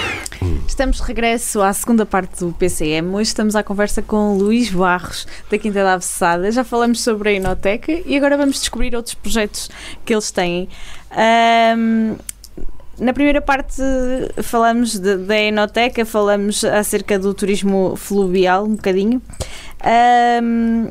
Estamos de regresso à segunda parte do PCM. Hoje estamos à conversa com Luís Barros, da Quinta da Avessada. Já falamos sobre a Inoteca e agora vamos descobrir outros projetos que eles têm. Um, na primeira parte falamos da Enoteca, falamos acerca do turismo fluvial um bocadinho. Um,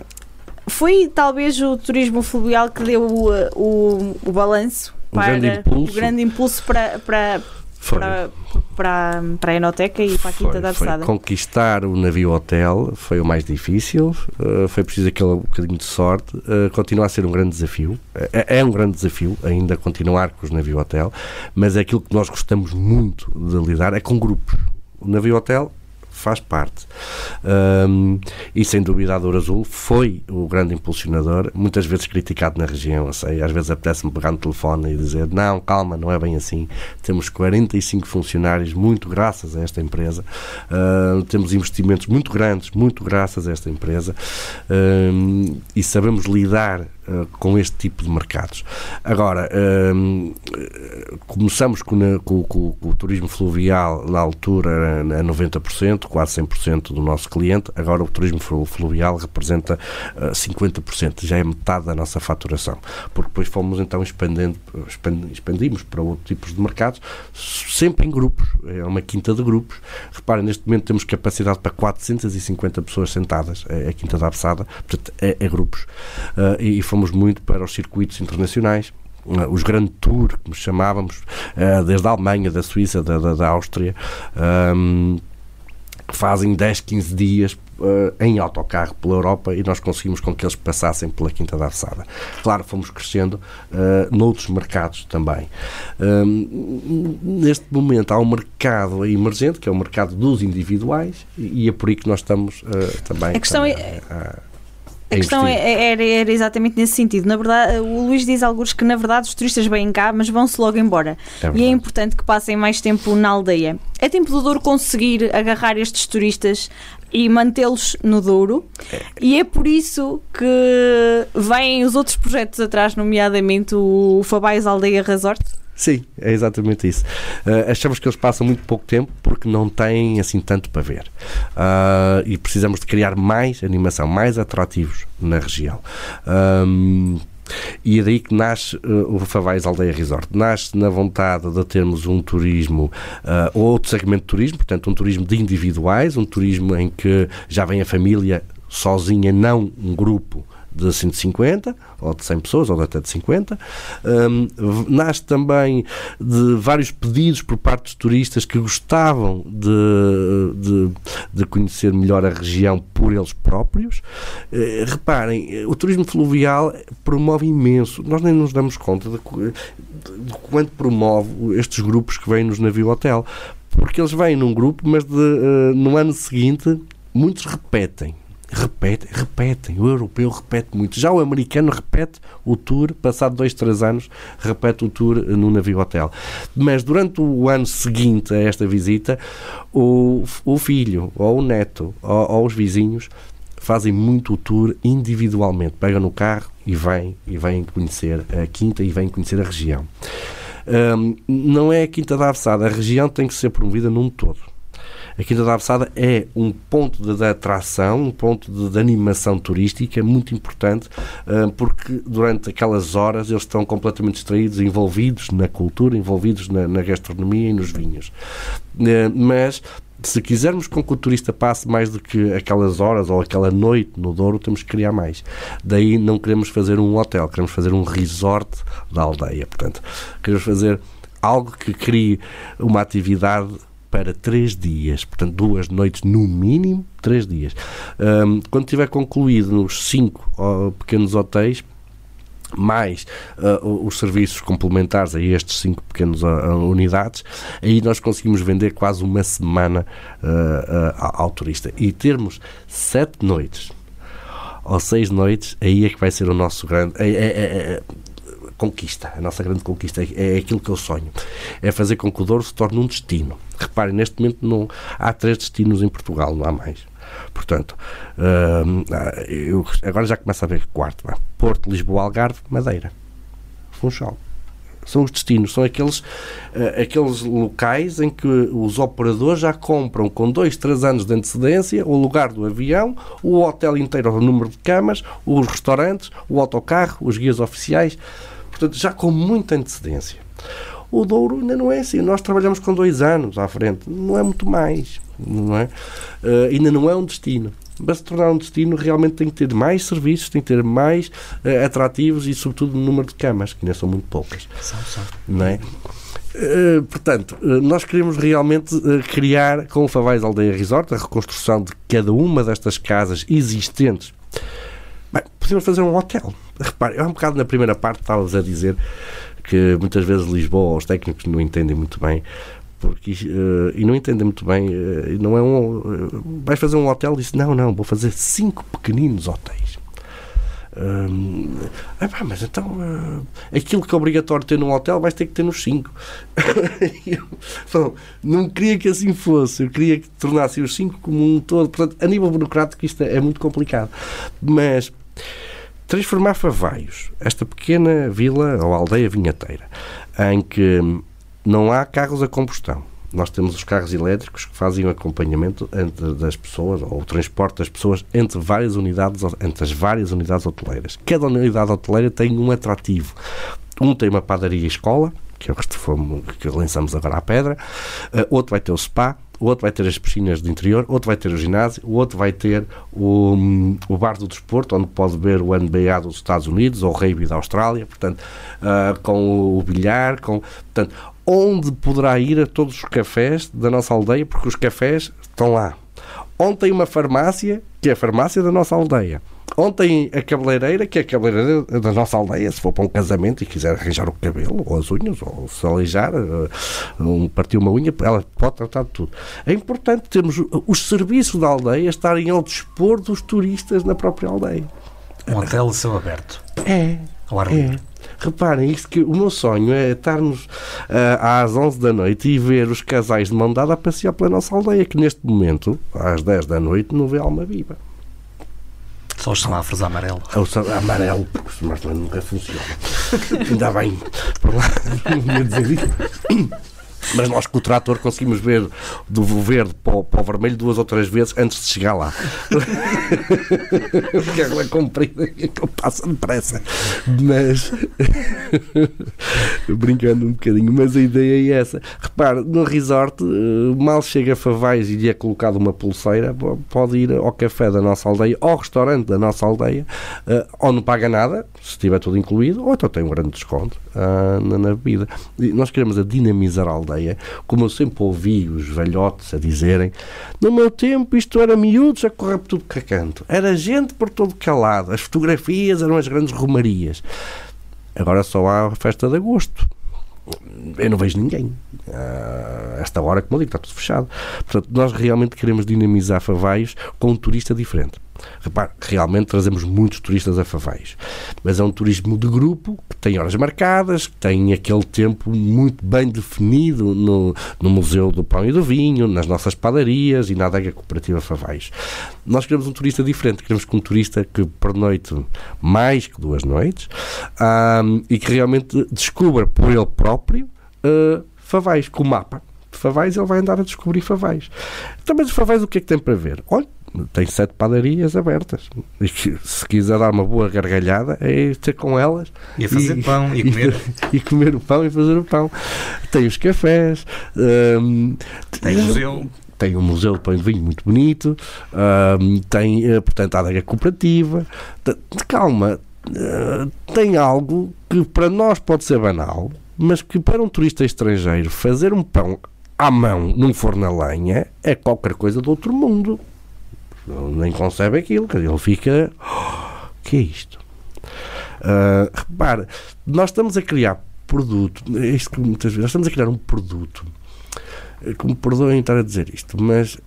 foi talvez o turismo fluvial que deu o, o, o balanço para grande o grande impulso para, para para, para, para a Enoteca e para a Quinta foi, da Absada. Conquistar o navio hotel foi o mais difícil, uh, foi preciso aquele bocadinho de sorte, uh, continua a ser um grande desafio, é, é um grande desafio ainda continuar com os navio hotel, mas é aquilo que nós gostamos muito de lidar é com grupos. O navio hotel faz parte. Um, e sem dúvida a Azul foi o grande impulsionador, muitas vezes criticado na região, eu sei, às vezes apetece-me pegar no telefone e dizer não, calma, não é bem assim. Temos 45 funcionários, muito graças a esta empresa, temos investimentos muito grandes, muito graças a esta empresa, e sabemos lidar uh, com este tipo de mercados. Agora, começamos com, com, com, com, o turismo fluvial na altura a 90%, quase 100% do nosso cliente, agora o turismo fluvial representa uh, eh, 50%, já é metade da nossa faturação, porque depois fomos então expandendo, expandimos para outros tipos de mercados, sempre em grupos, é uma quinta de grupos. Reparem, neste momento temos capacidade para 450 pessoas sentadas, é a quinta da Absada, portanto, é, é grupos, uh, e, e fomos muito para os circuitos internacionais, eh, os grandes tours, que chamávamos, desde a Alemanha, da Suíça, da, da, da Áustria, um, ehm, que fazem 10, 15 dias uh, em autocarro pela Europa e nós conseguimos com que eles passassem pela Quinta da Avessada. Claro, fomos crescendo uh, noutros mercados também. Um, neste momento há um mercado emergente, que é o mercado dos individuais, e é por aí que nós estamos uh, também. A questão é. A, a questão é, é, era, era, exatamente nesse sentido. Na verdade, o Luís diz alguns que, na verdade, os turistas vêm cá, mas vão-se logo embora. É e é importante que passem mais tempo na aldeia. É tempo do Douro conseguir agarrar estes turistas e mantê-los no Douro. É. E é por isso que vêm os outros projetos atrás, nomeadamente o Fabais Aldeia Resort. Sim, é exatamente isso. Uh, achamos que eles passam muito pouco tempo porque não têm assim tanto para ver. Uh, e precisamos de criar mais animação, mais atrativos na região. Um, e é daí que nasce uh, o Favais Aldeia Resort. Nasce na vontade de termos um turismo, uh, outro segmento de turismo, portanto, um turismo de individuais, um turismo em que já vem a família sozinha, não um grupo de 150 ou de 100 pessoas, ou até de 50. Um, nasce também de vários pedidos por parte dos turistas que gostavam de, de, de conhecer melhor a região por eles próprios. Uh, reparem, o turismo fluvial promove imenso. Nós nem nos damos conta de, de quanto promove estes grupos que vêm nos navio hotel. Porque eles vêm num grupo, mas de, uh, no ano seguinte muitos repetem repetem, repetem. O europeu repete muito. Já o americano repete o tour, passado dois, três anos, repete o tour no navio hotel. Mas durante o ano seguinte a esta visita, o, o filho, ou o neto, ou, ou os vizinhos fazem muito o tour individualmente. Pegam no carro e vêm, e vêm conhecer a quinta e vêm conhecer a região. Um, não é a Quinta da Avessada, a região tem que ser promovida num todo. A Quinta da Avessada é um ponto de, atração, um ponto de, de, animação turística muito importante, uh, porque durante aquelas horas eles estão completamente distraídos, envolvidos na cultura, envolvidos na, na gastronomia e nos vinhos. Uh, mas se quisermos com que o turista passe mais do que aquelas horas ou aquela noite no Douro, temos que criar mais. Daí não queremos fazer um hotel, queremos fazer um resort da aldeia. Portanto, queremos fazer algo que crie uma atividade para três dias, portanto, duas noites no mínimo, três dias. Um, quando tiver concluído nos cinco uh, pequenos hotéis, mais uh, os serviços complementares a estes cinco pequenos uh, unidades, aí nós conseguimos vender quase uma semana uh, ao turista. E termos sete noites ou seis noites, aí é que vai ser o nosso grande. É, é, é, é conquista, a nossa grande conquista, é, é aquilo que eu sonho. É fazer com que o Douro se torne um destino. Reparem, neste momento não, há três destinos em Portugal, não há mais. Portanto, uh, eu agora já começo a ver quarto. Vai. Porto, Lisboa, Algarve, Madeira, Funchal. São os destinos, são aqueles, uh, aqueles locais em que os operadores já compram com dois, três anos de antecedência o lugar do avião, o hotel inteiro, o número de camas, os restaurantes, o autocarro, os guias oficiais. Portanto, já com muita antecedência. O Douro ainda não é assim. Nós trabalhamos com dois anos à frente. Não é muito mais. Não é? Uh, ainda não é um destino. Para se tornar um destino, realmente tem que ter mais serviços, tem que ter mais uh, atrativos e, sobretudo, no número de camas, que ainda são muito poucas. São, são. Não é? Uh, portanto, uh, nós queremos realmente uh, criar com o Favais Aldeia Resort a reconstrução de cada uma destas casas existentes. Bem, podemos fazer um hotel. Repare, é um bocado na primeira parte estavas a dizer que muitas vezes Lisboa, os técnicos não entendem muito bem porque uh, e não entendem muito bem uh, não é um uh, vais fazer um hotel e disse não não vou fazer cinco pequeninos hotéis. Um, epá, mas então aquilo que é obrigatório ter num hotel vais ter que ter nos cinco. [LAUGHS] Bom, não queria que assim fosse eu queria que tornasse os cinco como um todo. Portanto a nível burocrático isto é, é muito complicado. Mas transformar Favaios, esta pequena vila ou aldeia vinheteira, em que não há carros a combustão. Nós temos os carros elétricos que fazem o acompanhamento entre das pessoas ou o transporte das pessoas entre várias unidades, entre as várias unidades hoteleiras. Cada unidade hoteleira tem um atrativo. Um tem uma padaria escola, que é o que lançamos agora à pedra, uh, outro vai ter o spa, o outro vai ter as piscinas de interior, outro vai ter o ginásio, o outro vai ter o, o bar do desporto, onde pode ver o NBA dos Estados Unidos ou o rugby da Austrália, portanto, uh, com o bilhar, com, portanto, onde poderá ir a todos os cafés da nossa aldeia, porque os cafés estão lá. Ontem uma farmácia, que é a farmácia da nossa aldeia. Ontem a cabeleireira, que é a cabeleireira da nossa aldeia, se for para um casamento e quiser arranjar o cabelo, ou as unhas, ou se aleijar, eh, um, partir uma unha, ela pode tratar de tudo. É importante termos os serviços da aldeia estarem ao dispor dos turistas na própria aldeia. Um hotel a céu aberto. É. Ao ar É. livre. Reparem, isto que o meu sonho é estarmos ah, às 11 da noite e ver os casais de mão dada a passear pela nossa aldeia, que neste momento, às 10 da noite, não vê alma viva. Só os semáforos amarelos. É amarelo, porque o smartphone nunca funciona. Ainda bem, por lá, [LAUGHS] não ia dizer isso. Mas nós com o trator conseguimos ver do verde para o, para o vermelho duas ou três vezes antes de chegar lá. [LAUGHS] Porque ela é comprida e aquilo passa depressa. Mas [LAUGHS] brincando um bocadinho, mas a ideia é essa. Repare, no resort, eh, mal chega a Favais e lhe é colocado uma pulseira, po- pode ir ao café da nossa aldeia, ao restaurante da nossa aldeia, eh, ou não paga nada, se estiver tudo incluído, ou então tem um grande desconto ah, na, na. E nós queremos a dinamizar a aldeia, como eu sempre ouvi os velhotes a dizerem, no meu tempo isto era miúdos a correr por tudo que é canto, era gente por todo calado, as fotografias eram as grandes romarias. Agora só há a festa de agosto. Eu não vejo ninguém. Ah, esta hora, como eu digo, está tudo fechado. Portanto, nós realmente queremos dinamizar Favaios com um turista diferente. Repare, realmente trazemos muitos turistas a Favaios. Mas é um turismo de grupo, que tem horas marcadas, que tem aquele tempo muito bem definido no, no Museu do Pão e do Vinho, nas nossas padarias e na adega cooperativa Favaios. Nós queremos um turista diferente, queremos que um turista que pernoite mais que duas noites ah, e que realmente descubra por ele próprio ah, Favais, com o mapa de Favais, ele vai andar a descobrir Favais. Então, mas Favais o que é que tem para ver? Olha, tem sete padarias abertas. E que, se quiser dar uma boa gargalhada, é ter com elas E fazer pão e comer. [LAUGHS] e comer o pão e fazer o pão. Tem os cafés, hum, Tem museu. tem um museu de pão e de vinho muito bonito, hum, tem, eh, portanto, a adega cooperativa. T- Calma, eh, tem algo que para nós pode ser banal, mas que para um turista estrangeiro fazer um pão à mão num forno a lenha é qualquer coisa do outro mundo. Ele nem concebe aquilo, ele fica. "Oh, que é isto? Ah, repara, nós estamos a criar produto, é isto que muitas vezes, nós estamos a criar um produto, eh, que me perdoem estar a dizer isto, mas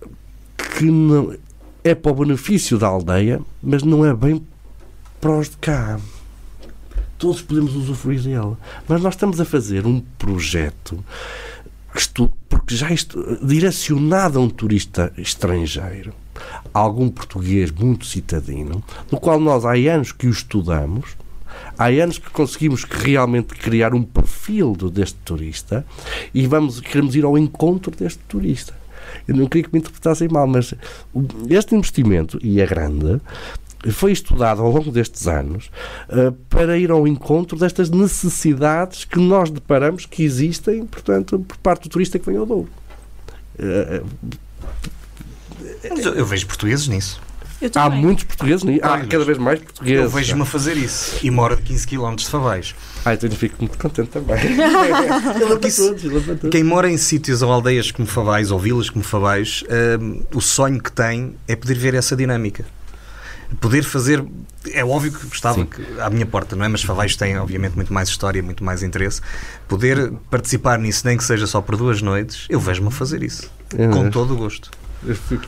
que não, é para o benefício da aldeia, mas não é bem para os de cá. Todos podemos usufruir dele. Mas nós estamos a fazer um projeto porque já estu- direcionado a um turista estrangeiro, algum português muito citadino, do qual nós há anos que o estudamos, há anos que conseguimos realmente criar um perfil deste turista e vamos, queremos ir ao encontro deste turista. Eu não queria que me interpretassem mal, mas este investimento, e é grande, foi estudado ao longo destes anos eh, para ir ao encontro destas necessidades que nós deparamos que existem, portanto, por parte do turista que vem ao Douro. Eh, Mas eu, eu vejo portugueses nisso. Há muitos portugueses, há cada vez mais portugueses. Eu vejo-me a fazer isso. E moro a 15 km de Favais. Ah, então eu fico muito contente também. [LAUGHS] ele é para Isso- todos, ele é. Quem mora em sítios ou aldeias como Favais ou vilas como Favais, hum, o sonho que tem é poder ver essa dinâmica. Poder fazer. É óbvio que gostava Sim. que, à minha porta, não é? Mas Favais tem, obviamente, muito mais história, muito mais interesse. Poder participar nisso, nem que seja só por duas noites, eu vejo-me a fazer isso. É com todo o gosto.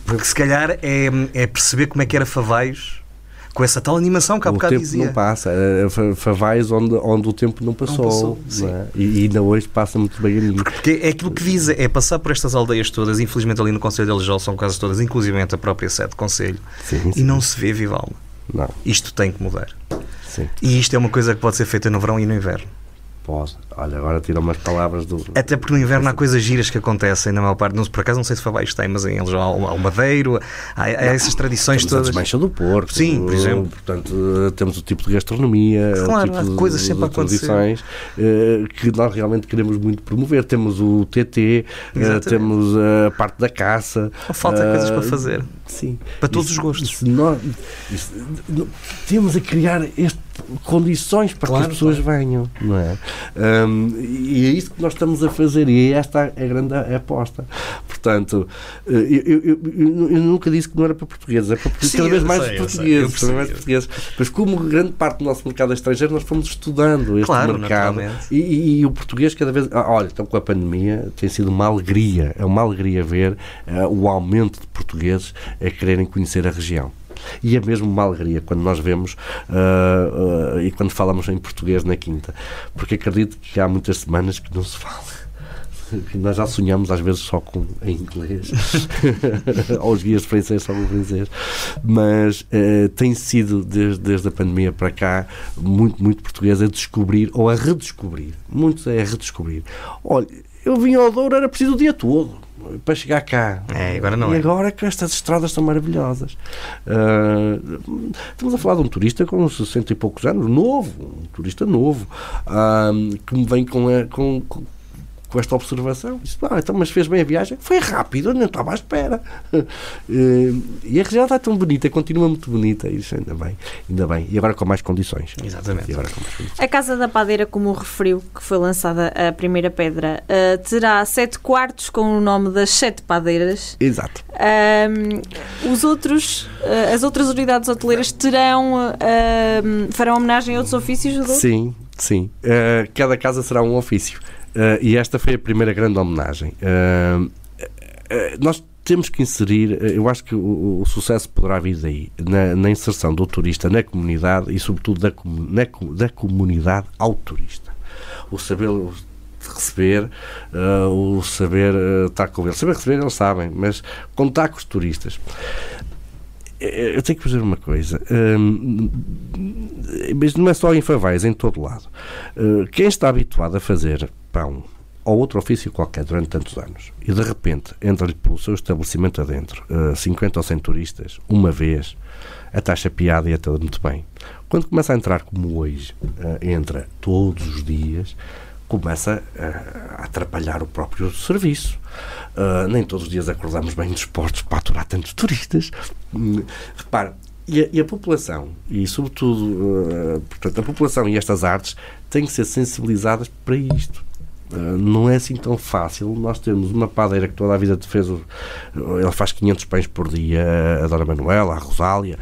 Porque se calhar é, é perceber como é que era Favais com essa tal animação que há o bocado tempo dizia. não passa. É, fa- Favais onde, onde o tempo não passou. passou, não é? e, e ainda hoje passa muito devagarinho. Porque é aquilo que visa, é passar por estas aldeias todas, infelizmente ali no Conselho de Aljol são quase todas, inclusive a própria sede do Conselho, Sim, e não se vê viva alma. Não, Isto tem que mudar. sim. E isto é uma coisa que pode ser feita no verão e no inverno. Pode. Olha, agora tiram umas palavras do. Até porque no inverno há coisas giras que acontecem na maior parte. Não, por acaso não sei se Favais tem, mas em Aljol há o- Madeiro, há, há essas tradições Temos a todas. desmancha do porco. Sim, por exemplo. Portanto, eh, temos o tipo de gastronomia, Claro, tipo há de, coisas sempre a de tradições eh, que nós realmente queremos muito promover. Temos o TT, eh, temos a parte da caça. Não falta eh, coisas para fazer. Sim. Para todos Isso- os gostos. nós- isso- temos a criar este- condições para Claro, que as pessoas venham, não é? Hum, e é isso que nós estamos a fazer e esta é a grande aposta. Portanto, eh, eu, eu- eu- eu- nunca disse que não era para portugueses, é para portugueses, Sim, cada vez mais sei, portugueses, mais portugueses. Mas como grande parte do nosso mercado é estrangeiro, nós fomos estudando este Claro, mercado. E, e- e o português cada vez. ah, Olha, então com a pandemia tem sido uma alegria, é uma alegria ver ah, o aumento de portugueses a quererem conhecer a região. E é mesmo uma alegria quando nós vemos ah, ah, e quando falamos em português na quinta, porque acredito que há muitas semanas que não se fala. [LAUGHS] Nós já sonhamos às vezes só com em inglês, [LAUGHS] ou os guias de francês só com francês, mas eh, tem sido desde, desde a pandemia para cá muito, muito português a descobrir ou a redescobrir. Muitos é a redescobrir. Olha, eu vim ao Douro, era preciso o dia todo para chegar cá. É, agora não e é. agora que estas estradas são maravilhosas. Ah, estamos a falar de um turista com 60 e poucos anos, novo, um turista novo, ah, que me vem com, a- com, com- esta observação. Disse, ah, então, mas fez bem a viagem? Foi rápido, eu não estava à espera. [LAUGHS] Eh, e a região está tão bonita, continua muito bonita. Isso ainda bem, ainda bem. E agora com mais condições. Exatamente. E agora com mais condições. A Casa da Padeira, como referiu, que foi lançada a primeira pedra, eh, terá sete quartos com o nome das sete padeiras. Exato. Os outros, eh, as outras unidades hoteleiras terão, farão homenagem a outros ofícios? Sim, sim. Cada casa será um ofício. Eh, e esta foi a primeira grande homenagem. Eh, nós temos que inserir, eu acho que o, o sucesso poderá vir daí, na, na inserção do turista na comunidade e, sobretudo, da, na da comunidade ao turista. O saber receber, eh, o saber eh, estar com eles. Saber receber, eles sabem, mas contar com os turistas. Eu tenho que fazer uma coisa, hum, mas não é só em Favais, em todo lado. Quem está habituado a fazer pão ou outro ofício qualquer durante tantos anos e de repente entra-lhe pelo seu estabelecimento adentro eh, 50 ou 100 turistas, uma vez, a taxa piada e até muito bem. Quando começa a entrar como hoje, eh, entra todos os dias, começa eh, a atrapalhar o próprio serviço. Uh, nem todos os dias acordamos bem dispostos para aturar tantos turistas. Hum, repare, e a, e a população, e sobretudo uh, portanto, a população e estas artes têm que ser sensibilizadas para isto. Uh, não é assim tão fácil. Nós temos uma padeira que toda a vida fez. Ele faz 500 pães por dia, a Dona Manuela, a Rosália,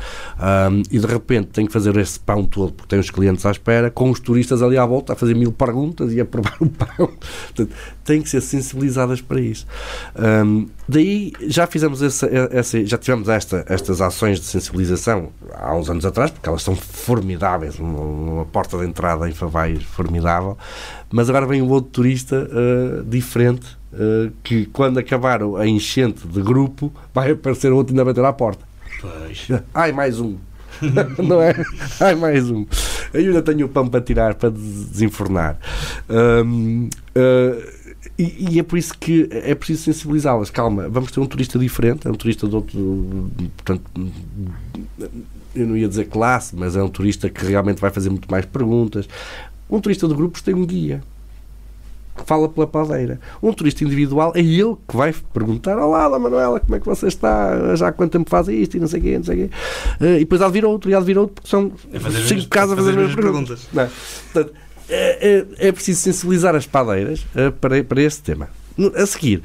um, e de repente tem que fazer esse pão todo porque tem os clientes à espera, com os turistas ali à volta a fazer mil perguntas e a provar o pão. Portanto, têm que ser sensibilizadas para isso. Um, daí já fizemos essa, essa- já tivemos esta, estas ações de sensibilização há uns anos atrás, porque elas são formidáveis, uma, uma porta de entrada em Favais formidável, mas agora vem um outro turista uh, diferente, uh, que quando acabar a enchente de grupo, vai aparecer outro e ainda bater à porta. Pois. [LAUGHS] Ai, mais um. [LAUGHS] não é? Ai, mais um. Eu ainda tenho o pão para tirar, para des- desenfornar. Hum, uh, e, e é por isso que é preciso sensibilizá-las. Calma, vamos ter um turista diferente, é um turista de outro. Portanto, eu não ia dizer classe, mas é um turista que realmente vai fazer muito mais perguntas. Um turista de grupos tem um guia que fala pela padeira. Um turista individual é ele que vai perguntar: Olá, Dona Manuela, como é que você está? Já há quanto tempo faz isto? E não sei o quê, não sei o quê. Eh, e depois há de vir outro, e há de vir outro, porque são É cinco casas a fazer as mesmas perguntas. Não é? Portanto, é, é- é preciso sensibilizar as padeiras eh, para, para este tema. A seguir,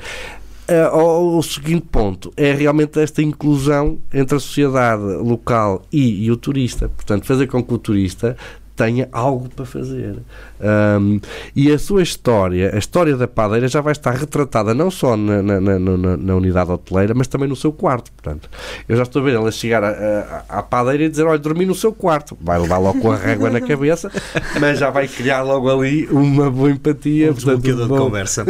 eh, ao seguinte ponto é realmente esta inclusão entre a sociedade local e, e o turista. Portanto, fazer com que o turista tenha algo para fazer. Ahm, e a sua história, a história da padeira, já vai estar retratada não só na, na- na- na- unidade hoteleira, mas também no seu quarto. Portanto, eu já estou a ver ela chegar a- a- à padeira e dizer: Olha, dormi no seu quarto. Vai levar logo com a régua na cabeça, mas já vai criar logo ali uma boa empatia. Um desbloqueador de conversa.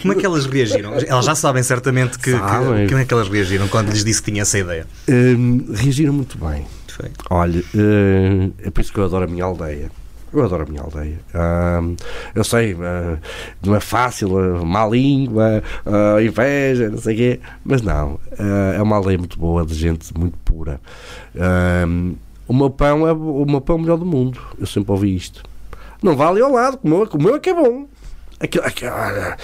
Como é que elas reagiram? Elas já sabem certamente que, que- Sabem. como é que elas reagiram quando lhes disse que tinha essa ideia. Hum, reagiram muito bem. Foi. Olha, eh, é por isso que eu adoro a minha aldeia. Eu adoro a minha aldeia. Ahm, eu sei, ah, não é fácil, ah, má língua, ah, inveja, não sei o quê, mas não. ah, é uma aldeia muito boa, de gente muito pura. Ahm, o meu pão é o meu pão melhor do mundo. Eu sempre ouvi isto. Não vale ao lado, o meu, o meu é que é bom. Aquilo, aquela,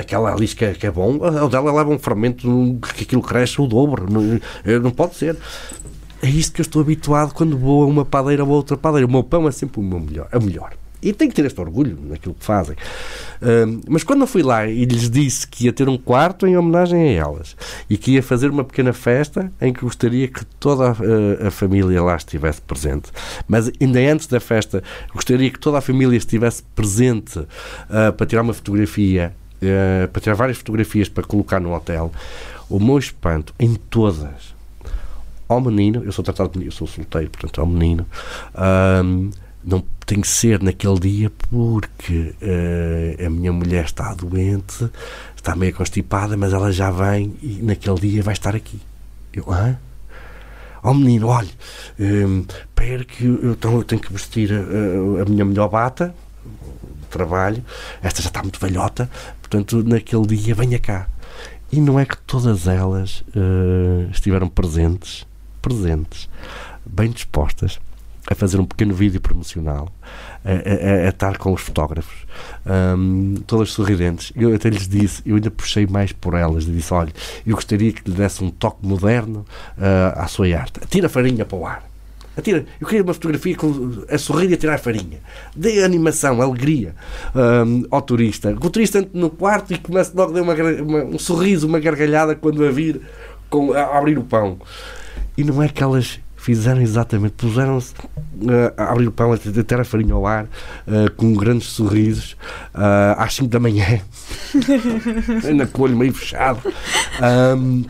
aquela ali que é, que é bom, o dela leva um fermento que aquilo cresce o dobro. Não, não pode ser. É isto que eu estou habituado quando vou a uma padeira ou a outra padeira. O meu pão é sempre o meu melhor. É o melhor. E tem que ter este orgulho naquilo que fazem. Mas quando eu fui lá e lhes disse que ia ter um quarto em homenagem a elas e que ia fazer uma pequena festa em que gostaria que toda a, a família lá estivesse presente, mas ainda antes da festa gostaria que toda a família estivesse presente uh, para tirar uma fotografia, uh, para tirar várias fotografias para colocar no hotel, o meu espanto em todas ao menino, eu sou tratado eu sou solteiro, portanto ao menino, um, não tem que ser naquele dia porque uh, a minha mulher está doente, está meio constipada, mas ela já vem e naquele dia vai estar aqui. Eu, hã? Ó oh, menino, olha, um, espera que eu, então eu tenho que vestir a, a minha melhor bata, trabalho, esta já está muito velhota, portanto naquele dia venha cá. E não é que todas elas uh, estiveram presentes, presentes, bem dispostas, a fazer um pequeno vídeo promocional, a, a, a estar com os fotógrafos, um, todas sorridentes. Eu até lhes disse, eu ainda puxei mais por elas, e disse: olha, eu gostaria que lhe desse um toque moderno uh, à sua arte. Atira a farinha para o ar. Atira. Eu queria uma fotografia com, a sorrir e a tirar farinha. Dê animação, alegria um, ao turista. O turista entra no quarto e começa logo a dar uma, uma, um sorriso, uma gargalhada quando a vir com, a abrir o pão. E não é que elas fizeram exatamente, puseram-se uh, a abrir o pão, a ter a farinha ao ar, uh, com grandes sorrisos, uh, às 5 da manhã, [LAUGHS] ainda com o olho meio fechado. Um,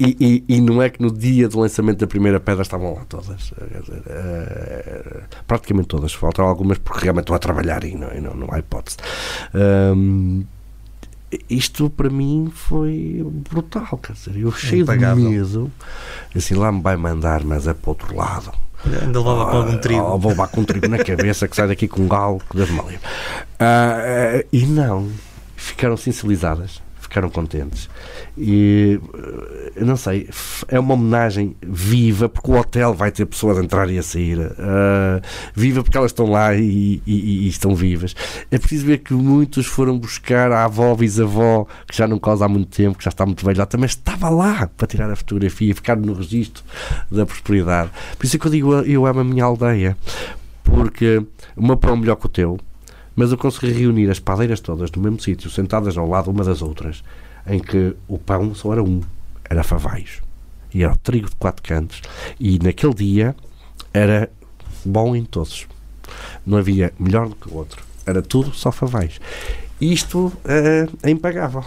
e, e, e, não é que no dia do lançamento da primeira pedra estavam lá todas. praticamente todas. Faltaram algumas porque realmente estão a trabalhar e não, e não, não há hipótese. Um, isto para mim foi brutal, quer dizer, eu cheio Impagável. de medo, assim lá me vai mandar, mas é para o outro lado. Ainda levava com algum trigo. Ah, vou levar com um trigo na cabeça que sai daqui com um galo que Deus me livre. Ah, e não, ficaram sensibilizadas ficaram contentes. E eu não sei, é uma homenagem viva, porque o hotel vai ter pessoas a entrar e a sair. Uh, viva porque elas estão lá e, e, e, estão vivas. É preciso ver que muitos foram buscar a avó, bisavó, que já não causa há muito tempo, que já está muito velha, também estava lá para tirar a fotografia, ficar no registro da prosperidade. Por isso é que eu digo, eu amo a minha aldeia, porque o meu pão melhor que o teu mas eu consegui reunir as padeiras todas no mesmo sítio, sentadas ao lado uma das outras, em que o pão só era um, era favais. E era o trigo de quatro cantos. E naquele dia era bom em todos. Não havia melhor do que o outro. Era tudo só favais isto é, é impagável.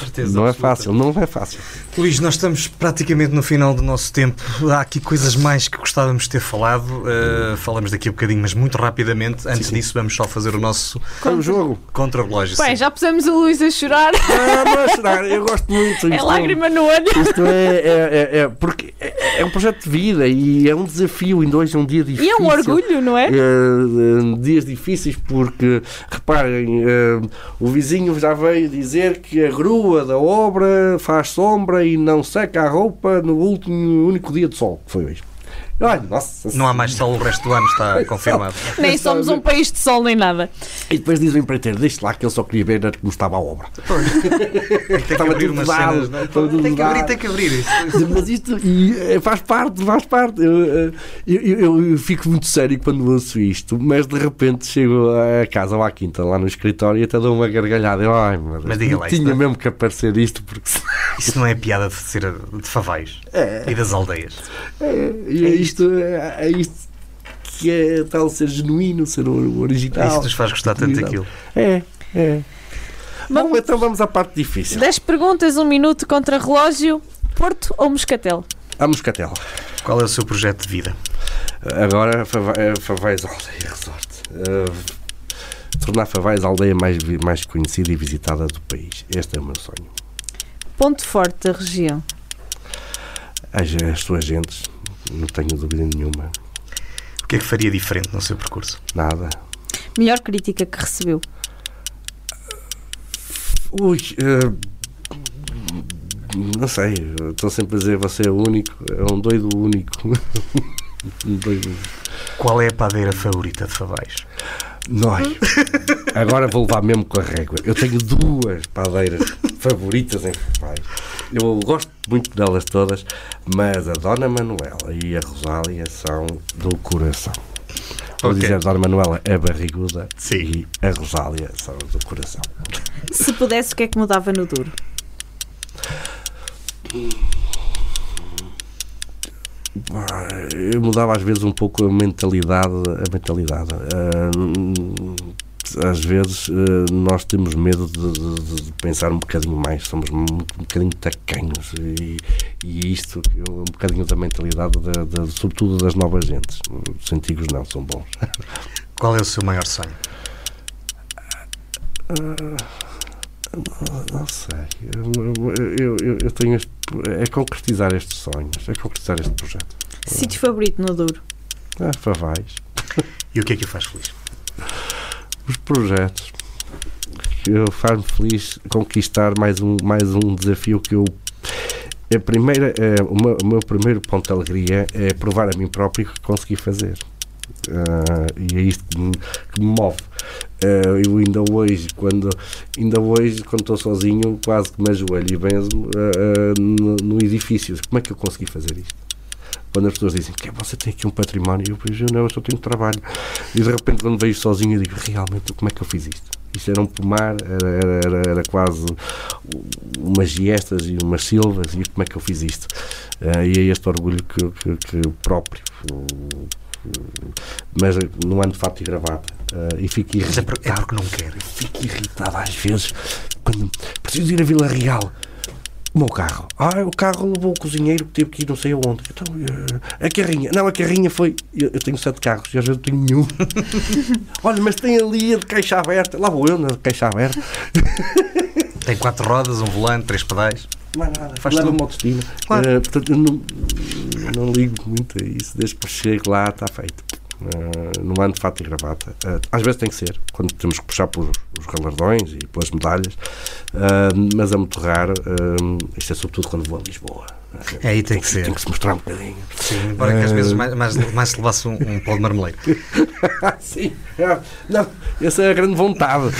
certeza, não absoluta. é fácil, não é fácil. Luís, nós estamos praticamente no final do nosso tempo. Há aqui coisas mais que gostávamos de ter falado. Uh, falamos daqui a um bocadinho, mas muito rapidamente. Antes sim, disso, vamos só fazer o nosso contra... jogo contra-relógio. Bem, já pusemos o Luís a chorar. Não, não a chorar, eu gosto muito. [LAUGHS] É lágrima no olho. Isto é, é, é, é porque é, um projeto de vida e é um desafio. Ainda hoje é um dia difícil. E é um orgulho, não é? é dias difíceis porque, reparem, Uh, o vizinho já veio dizer que a grua da obra faz sombra e não seca a roupa no último único dia de sol, que foi hoje. Ai, nossa não há mais sol o resto do ano, está [LAUGHS] confirmado. nem somos um país de sol nem nada. E depois diz o empreiteiro: deixe lá que ele só queria ver como estava a obra. [LAUGHS] tem que abrir umas cenas, não é? Tem que abrir, tem que abrir isso. Mas isto eh, faz parte, faz parte. Eu, eh, eu, eu, eu, fico muito sério quando ouço isto, mas de repente chego a casa ou à quinta, lá no escritório, e até dou uma gargalhada. Eu, ai, meu Deus, mas diga lá, tinha mesmo que aparecer isto porque. Isso não é piada de ser de favais é. e das aldeias. É, e é isto, é, é isto que é tal ser genuíno, ser original. É isso que nos faz gostar tanto daquilo. É, é. Vamos, Bom, então vamos à parte difícil. 10 perguntas, um minuto contra relógio. Porto ou Moscatel? A Moscatel. Qual é o seu projeto de vida? Agora, Favais Aldeia Resort. Uh, tornar Favais a aldeia mais, mais conhecida e visitada do país. Este é o meu sonho. Ponto forte da região? As, as suas gentes, não tenho dúvida nenhuma. O que é que faria diferente no seu percurso? Nada. Melhor crítica que recebeu? Ui, uh, não sei, estou sempre a dizer você é o único, é um doido único. [LAUGHS] um doido. Qual é a padeira favorita de Favais? Nós. [LAUGHS] Agora vou levar mesmo com a régua. Eu tenho duas padeiras favoritas em Favais. Eu gosto muito delas todas, mas a Dona Manuela e a Rosália são do coração. Vou Ok. dizer, Dona Manuela é barriguda Sim. e a Rosália são do coração. Se pudesse, o que é que mudava no duro? Eu mudava às vezes um pouco a mentalidade. A mentalidade. Ah, às vezes ah, nós temos medo de, de- de pensar um bocadinho mais, somos muito, um bocadinho tacanhos e, e isto é um bocadinho da mentalidade, da, da- sobretudo das novas gentes. Os antigos não, são bons. [LAUGHS] Qual é o seu maior sonho? Não sei. Eu, eu, eu- eu tenho este, é concretizar estes sonhos, é concretizar este projeto. Sítio favorito no duro? Ah, Favais. [LAUGHS] E o que é que o faz feliz? os projetos faz-me feliz conquistar mais um, mais um desafio que eu a primeira, é, o, meu, o meu primeiro ponto de alegria é provar a mim próprio que consegui fazer e é isto que me, que me move Ah, eu ainda hoje quando ainda hoje quando estou sozinho quase que me ajoelho e benzo ah, ah, no, no edifício como é que eu consegui fazer isto quando as pessoas dizem que você tem aqui um património, eu vejo, não, eu só tenho trabalho. E de repente, quando vejo sozinho, eu digo, realmente, como é que eu fiz isto? Isto era um pomar, era, era, era, era quase umas giestas e umas silvas, e como é que eu fiz isto? Ah, e é este orgulho que, que, que próprio. Mas não ando de fato e gravata. ah, e fico Mas é, irritado por- é porque não querem. fico irritado às vezes quando preciso ir a Vila Real. O meu carro. Ah, o carro levou o cozinheiro que teve que ir não sei aonde. Então, eh, a carrinha. Não, a carrinha foi. Eu, eu tenho sete carros e às vezes não tenho nenhum. [LAUGHS] Olha, mas tem ali a de caixa aberta. Lá vou eu na de caixa aberta. Tem quatro rodas, um volante, três pedais. Não há nada. Faz tudo. ao destino. Claro. Eh, portanto, eu não, não ligo muito a isso. Desde que chego lá, está feito. Eh, não ando de fato e gravata. Eh, às vezes tem que ser, quando temos que puxar por os galardões e pelas medalhas, Eh, mas é muito raro. isto é sobretudo quando vou a Lisboa. É aí tem que ser. Tem que se mostrar um bocadinho. Sim, embora que às vezes mais, mais, mais se levasse um, um pó de marmeleiro. [LAUGHS] Sim, é, não, essa é a grande vontade.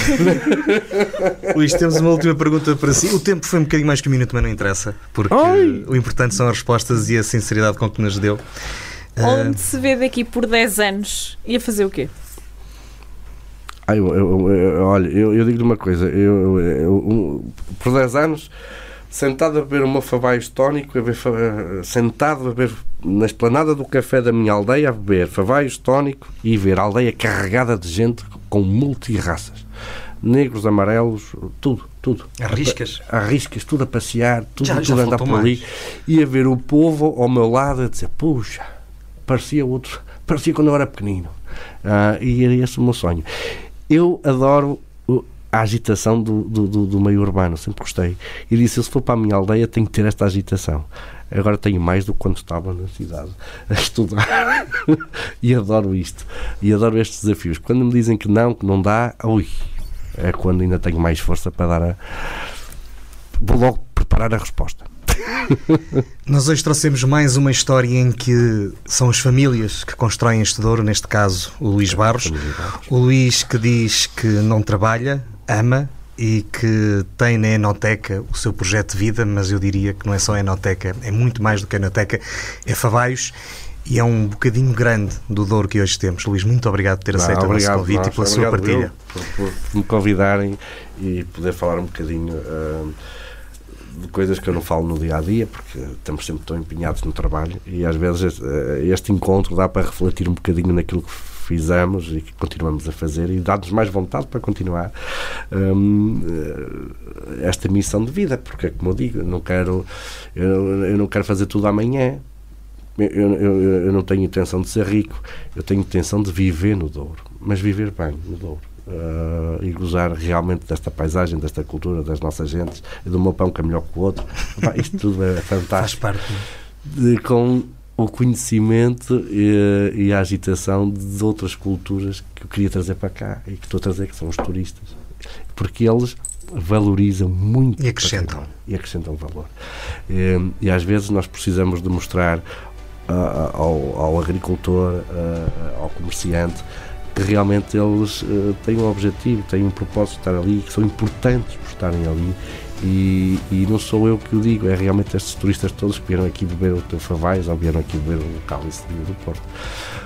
[LAUGHS] Luís, temos uma última pergunta para si. O tempo foi um bocadinho mais que um minuto, mas não interessa, porque Ai! o importante são as respostas e a sinceridade com que nos deu. Ah, Onde se vê daqui por 10 anos? Ia fazer o quê? Ah, eu, eu- eu- olha, eu, eu digo-lhe uma coisa. Eu, eu- eu- por 10 anos, sentado a beber o meu favais tónico, a beber fa- sentado a beber na esplanada do café da minha aldeia, a beber favais tónico e ver a aldeia carregada de gente com multirraças. Negros, amarelos, tudo, tudo. Arriscas? Arriscas, tudo a passear, tudo, Já- tudo a andar por ali. E a ver o povo ao meu lado a dizer, puxa, parecia outro, parecia quando eu era pequenino. Ah, e era esse o meu sonho. Eu adoro a agitação do, do, do- meio urbano, sempre gostei. E disse, se for para a minha aldeia, tenho que ter esta agitação. Agora tenho mais do que quando estava na cidade a estudar. [LAUGHS] e adoro isto. E adoro estes desafios. Quando me dizem que não, que não dá, ui, é quando ainda tenho mais força para dar a. Vou logo preparar a resposta. [LAUGHS] Nós hoje trouxemos mais uma história em que são as famílias que constroem este Douro, neste caso o Luís Barros. O Luís que diz que não trabalha, ama e que tem na Enoteca o seu projeto de vida, mas eu diria que não é só a Enoteca, é muito mais do que a Enoteca, é Favaios e é um bocadinho grande do Douro que hoje temos. Luís, muito obrigado por ter aceito Ah, o nosso convite nós. e pela sua partilha. eu Por, por me convidarem e poder falar um bocadinho ah, de coisas que eu não falo no dia a dia, porque estamos sempre tão empenhados no trabalho e às vezes este, ah, este encontro dá para refletir um bocadinho naquilo que fizemos e que continuamos a fazer e dá-nos mais vontade para continuar hum, eh, esta missão de vida, porque é como eu digo, eu não quero eu, eu não quero fazer tudo amanhã, eu, eu, eu- não tenho intenção de ser rico, eu tenho intenção de viver no Douro, mas viver bem no Douro. ah, e gozar realmente desta paisagem, desta cultura, das nossas gentes, e do meu pão que é melhor que o outro. Isto tudo é [LAUGHS] Faz fantástico. parte. De- com o conhecimento e, e a agitação de outras culturas que eu queria trazer para cá e que estou a trazer, que são os turistas. Porque eles valorizam muito E acrescentam. e acrescentam valor. E, e às vezes nós precisamos de mostrar ao, ao agricultor, ao comerciante, que realmente eles ah, têm um objetivo, têm um propósito de estar ali, que são importantes por estarem ali E, e não sou eu que o digo, é realmente estes turistas todos que vieram aqui beber o teu Favais ou vieram aqui beber o cálice do Porto.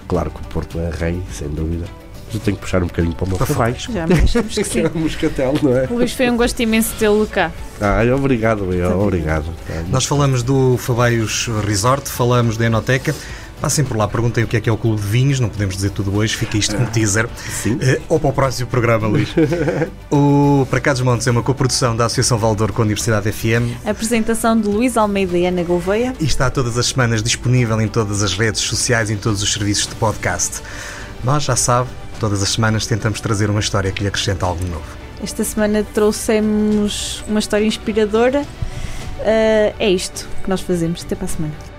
Claro que o Porto é rei, sem dúvida. Mas eu tenho que puxar um bocadinho para o meu Para Favais. Já [LAUGHS] achamos que sim. Moscatel, não é? Luís, foi um gosto imenso tê-lo cá. Ah, obrigado, Leo, obrigado. Nós falamos do Faveios Resort, falamos da Enoteca. Passem por lá, perguntem o que é que é o Clube de Vinhos, não podemos dizer tudo hoje, fica isto como teaser. Sim. Eh, ou para o próximo programa, Luís. [LAUGHS] o Para Cá dos Montes é uma coprodução da Associação Valdor com a Universidade FM Apresentação de Luís Almeida e Ana Gouveia. e está todas as semanas disponível em todas as redes sociais e em todos os serviços de podcast. Nós, já sabe, todas as semanas tentamos trazer uma história que lhe acrescenta algo novo. Esta semana trouxemos uma história inspiradora. Ah, é isto que nós fazemos. Até para a semana.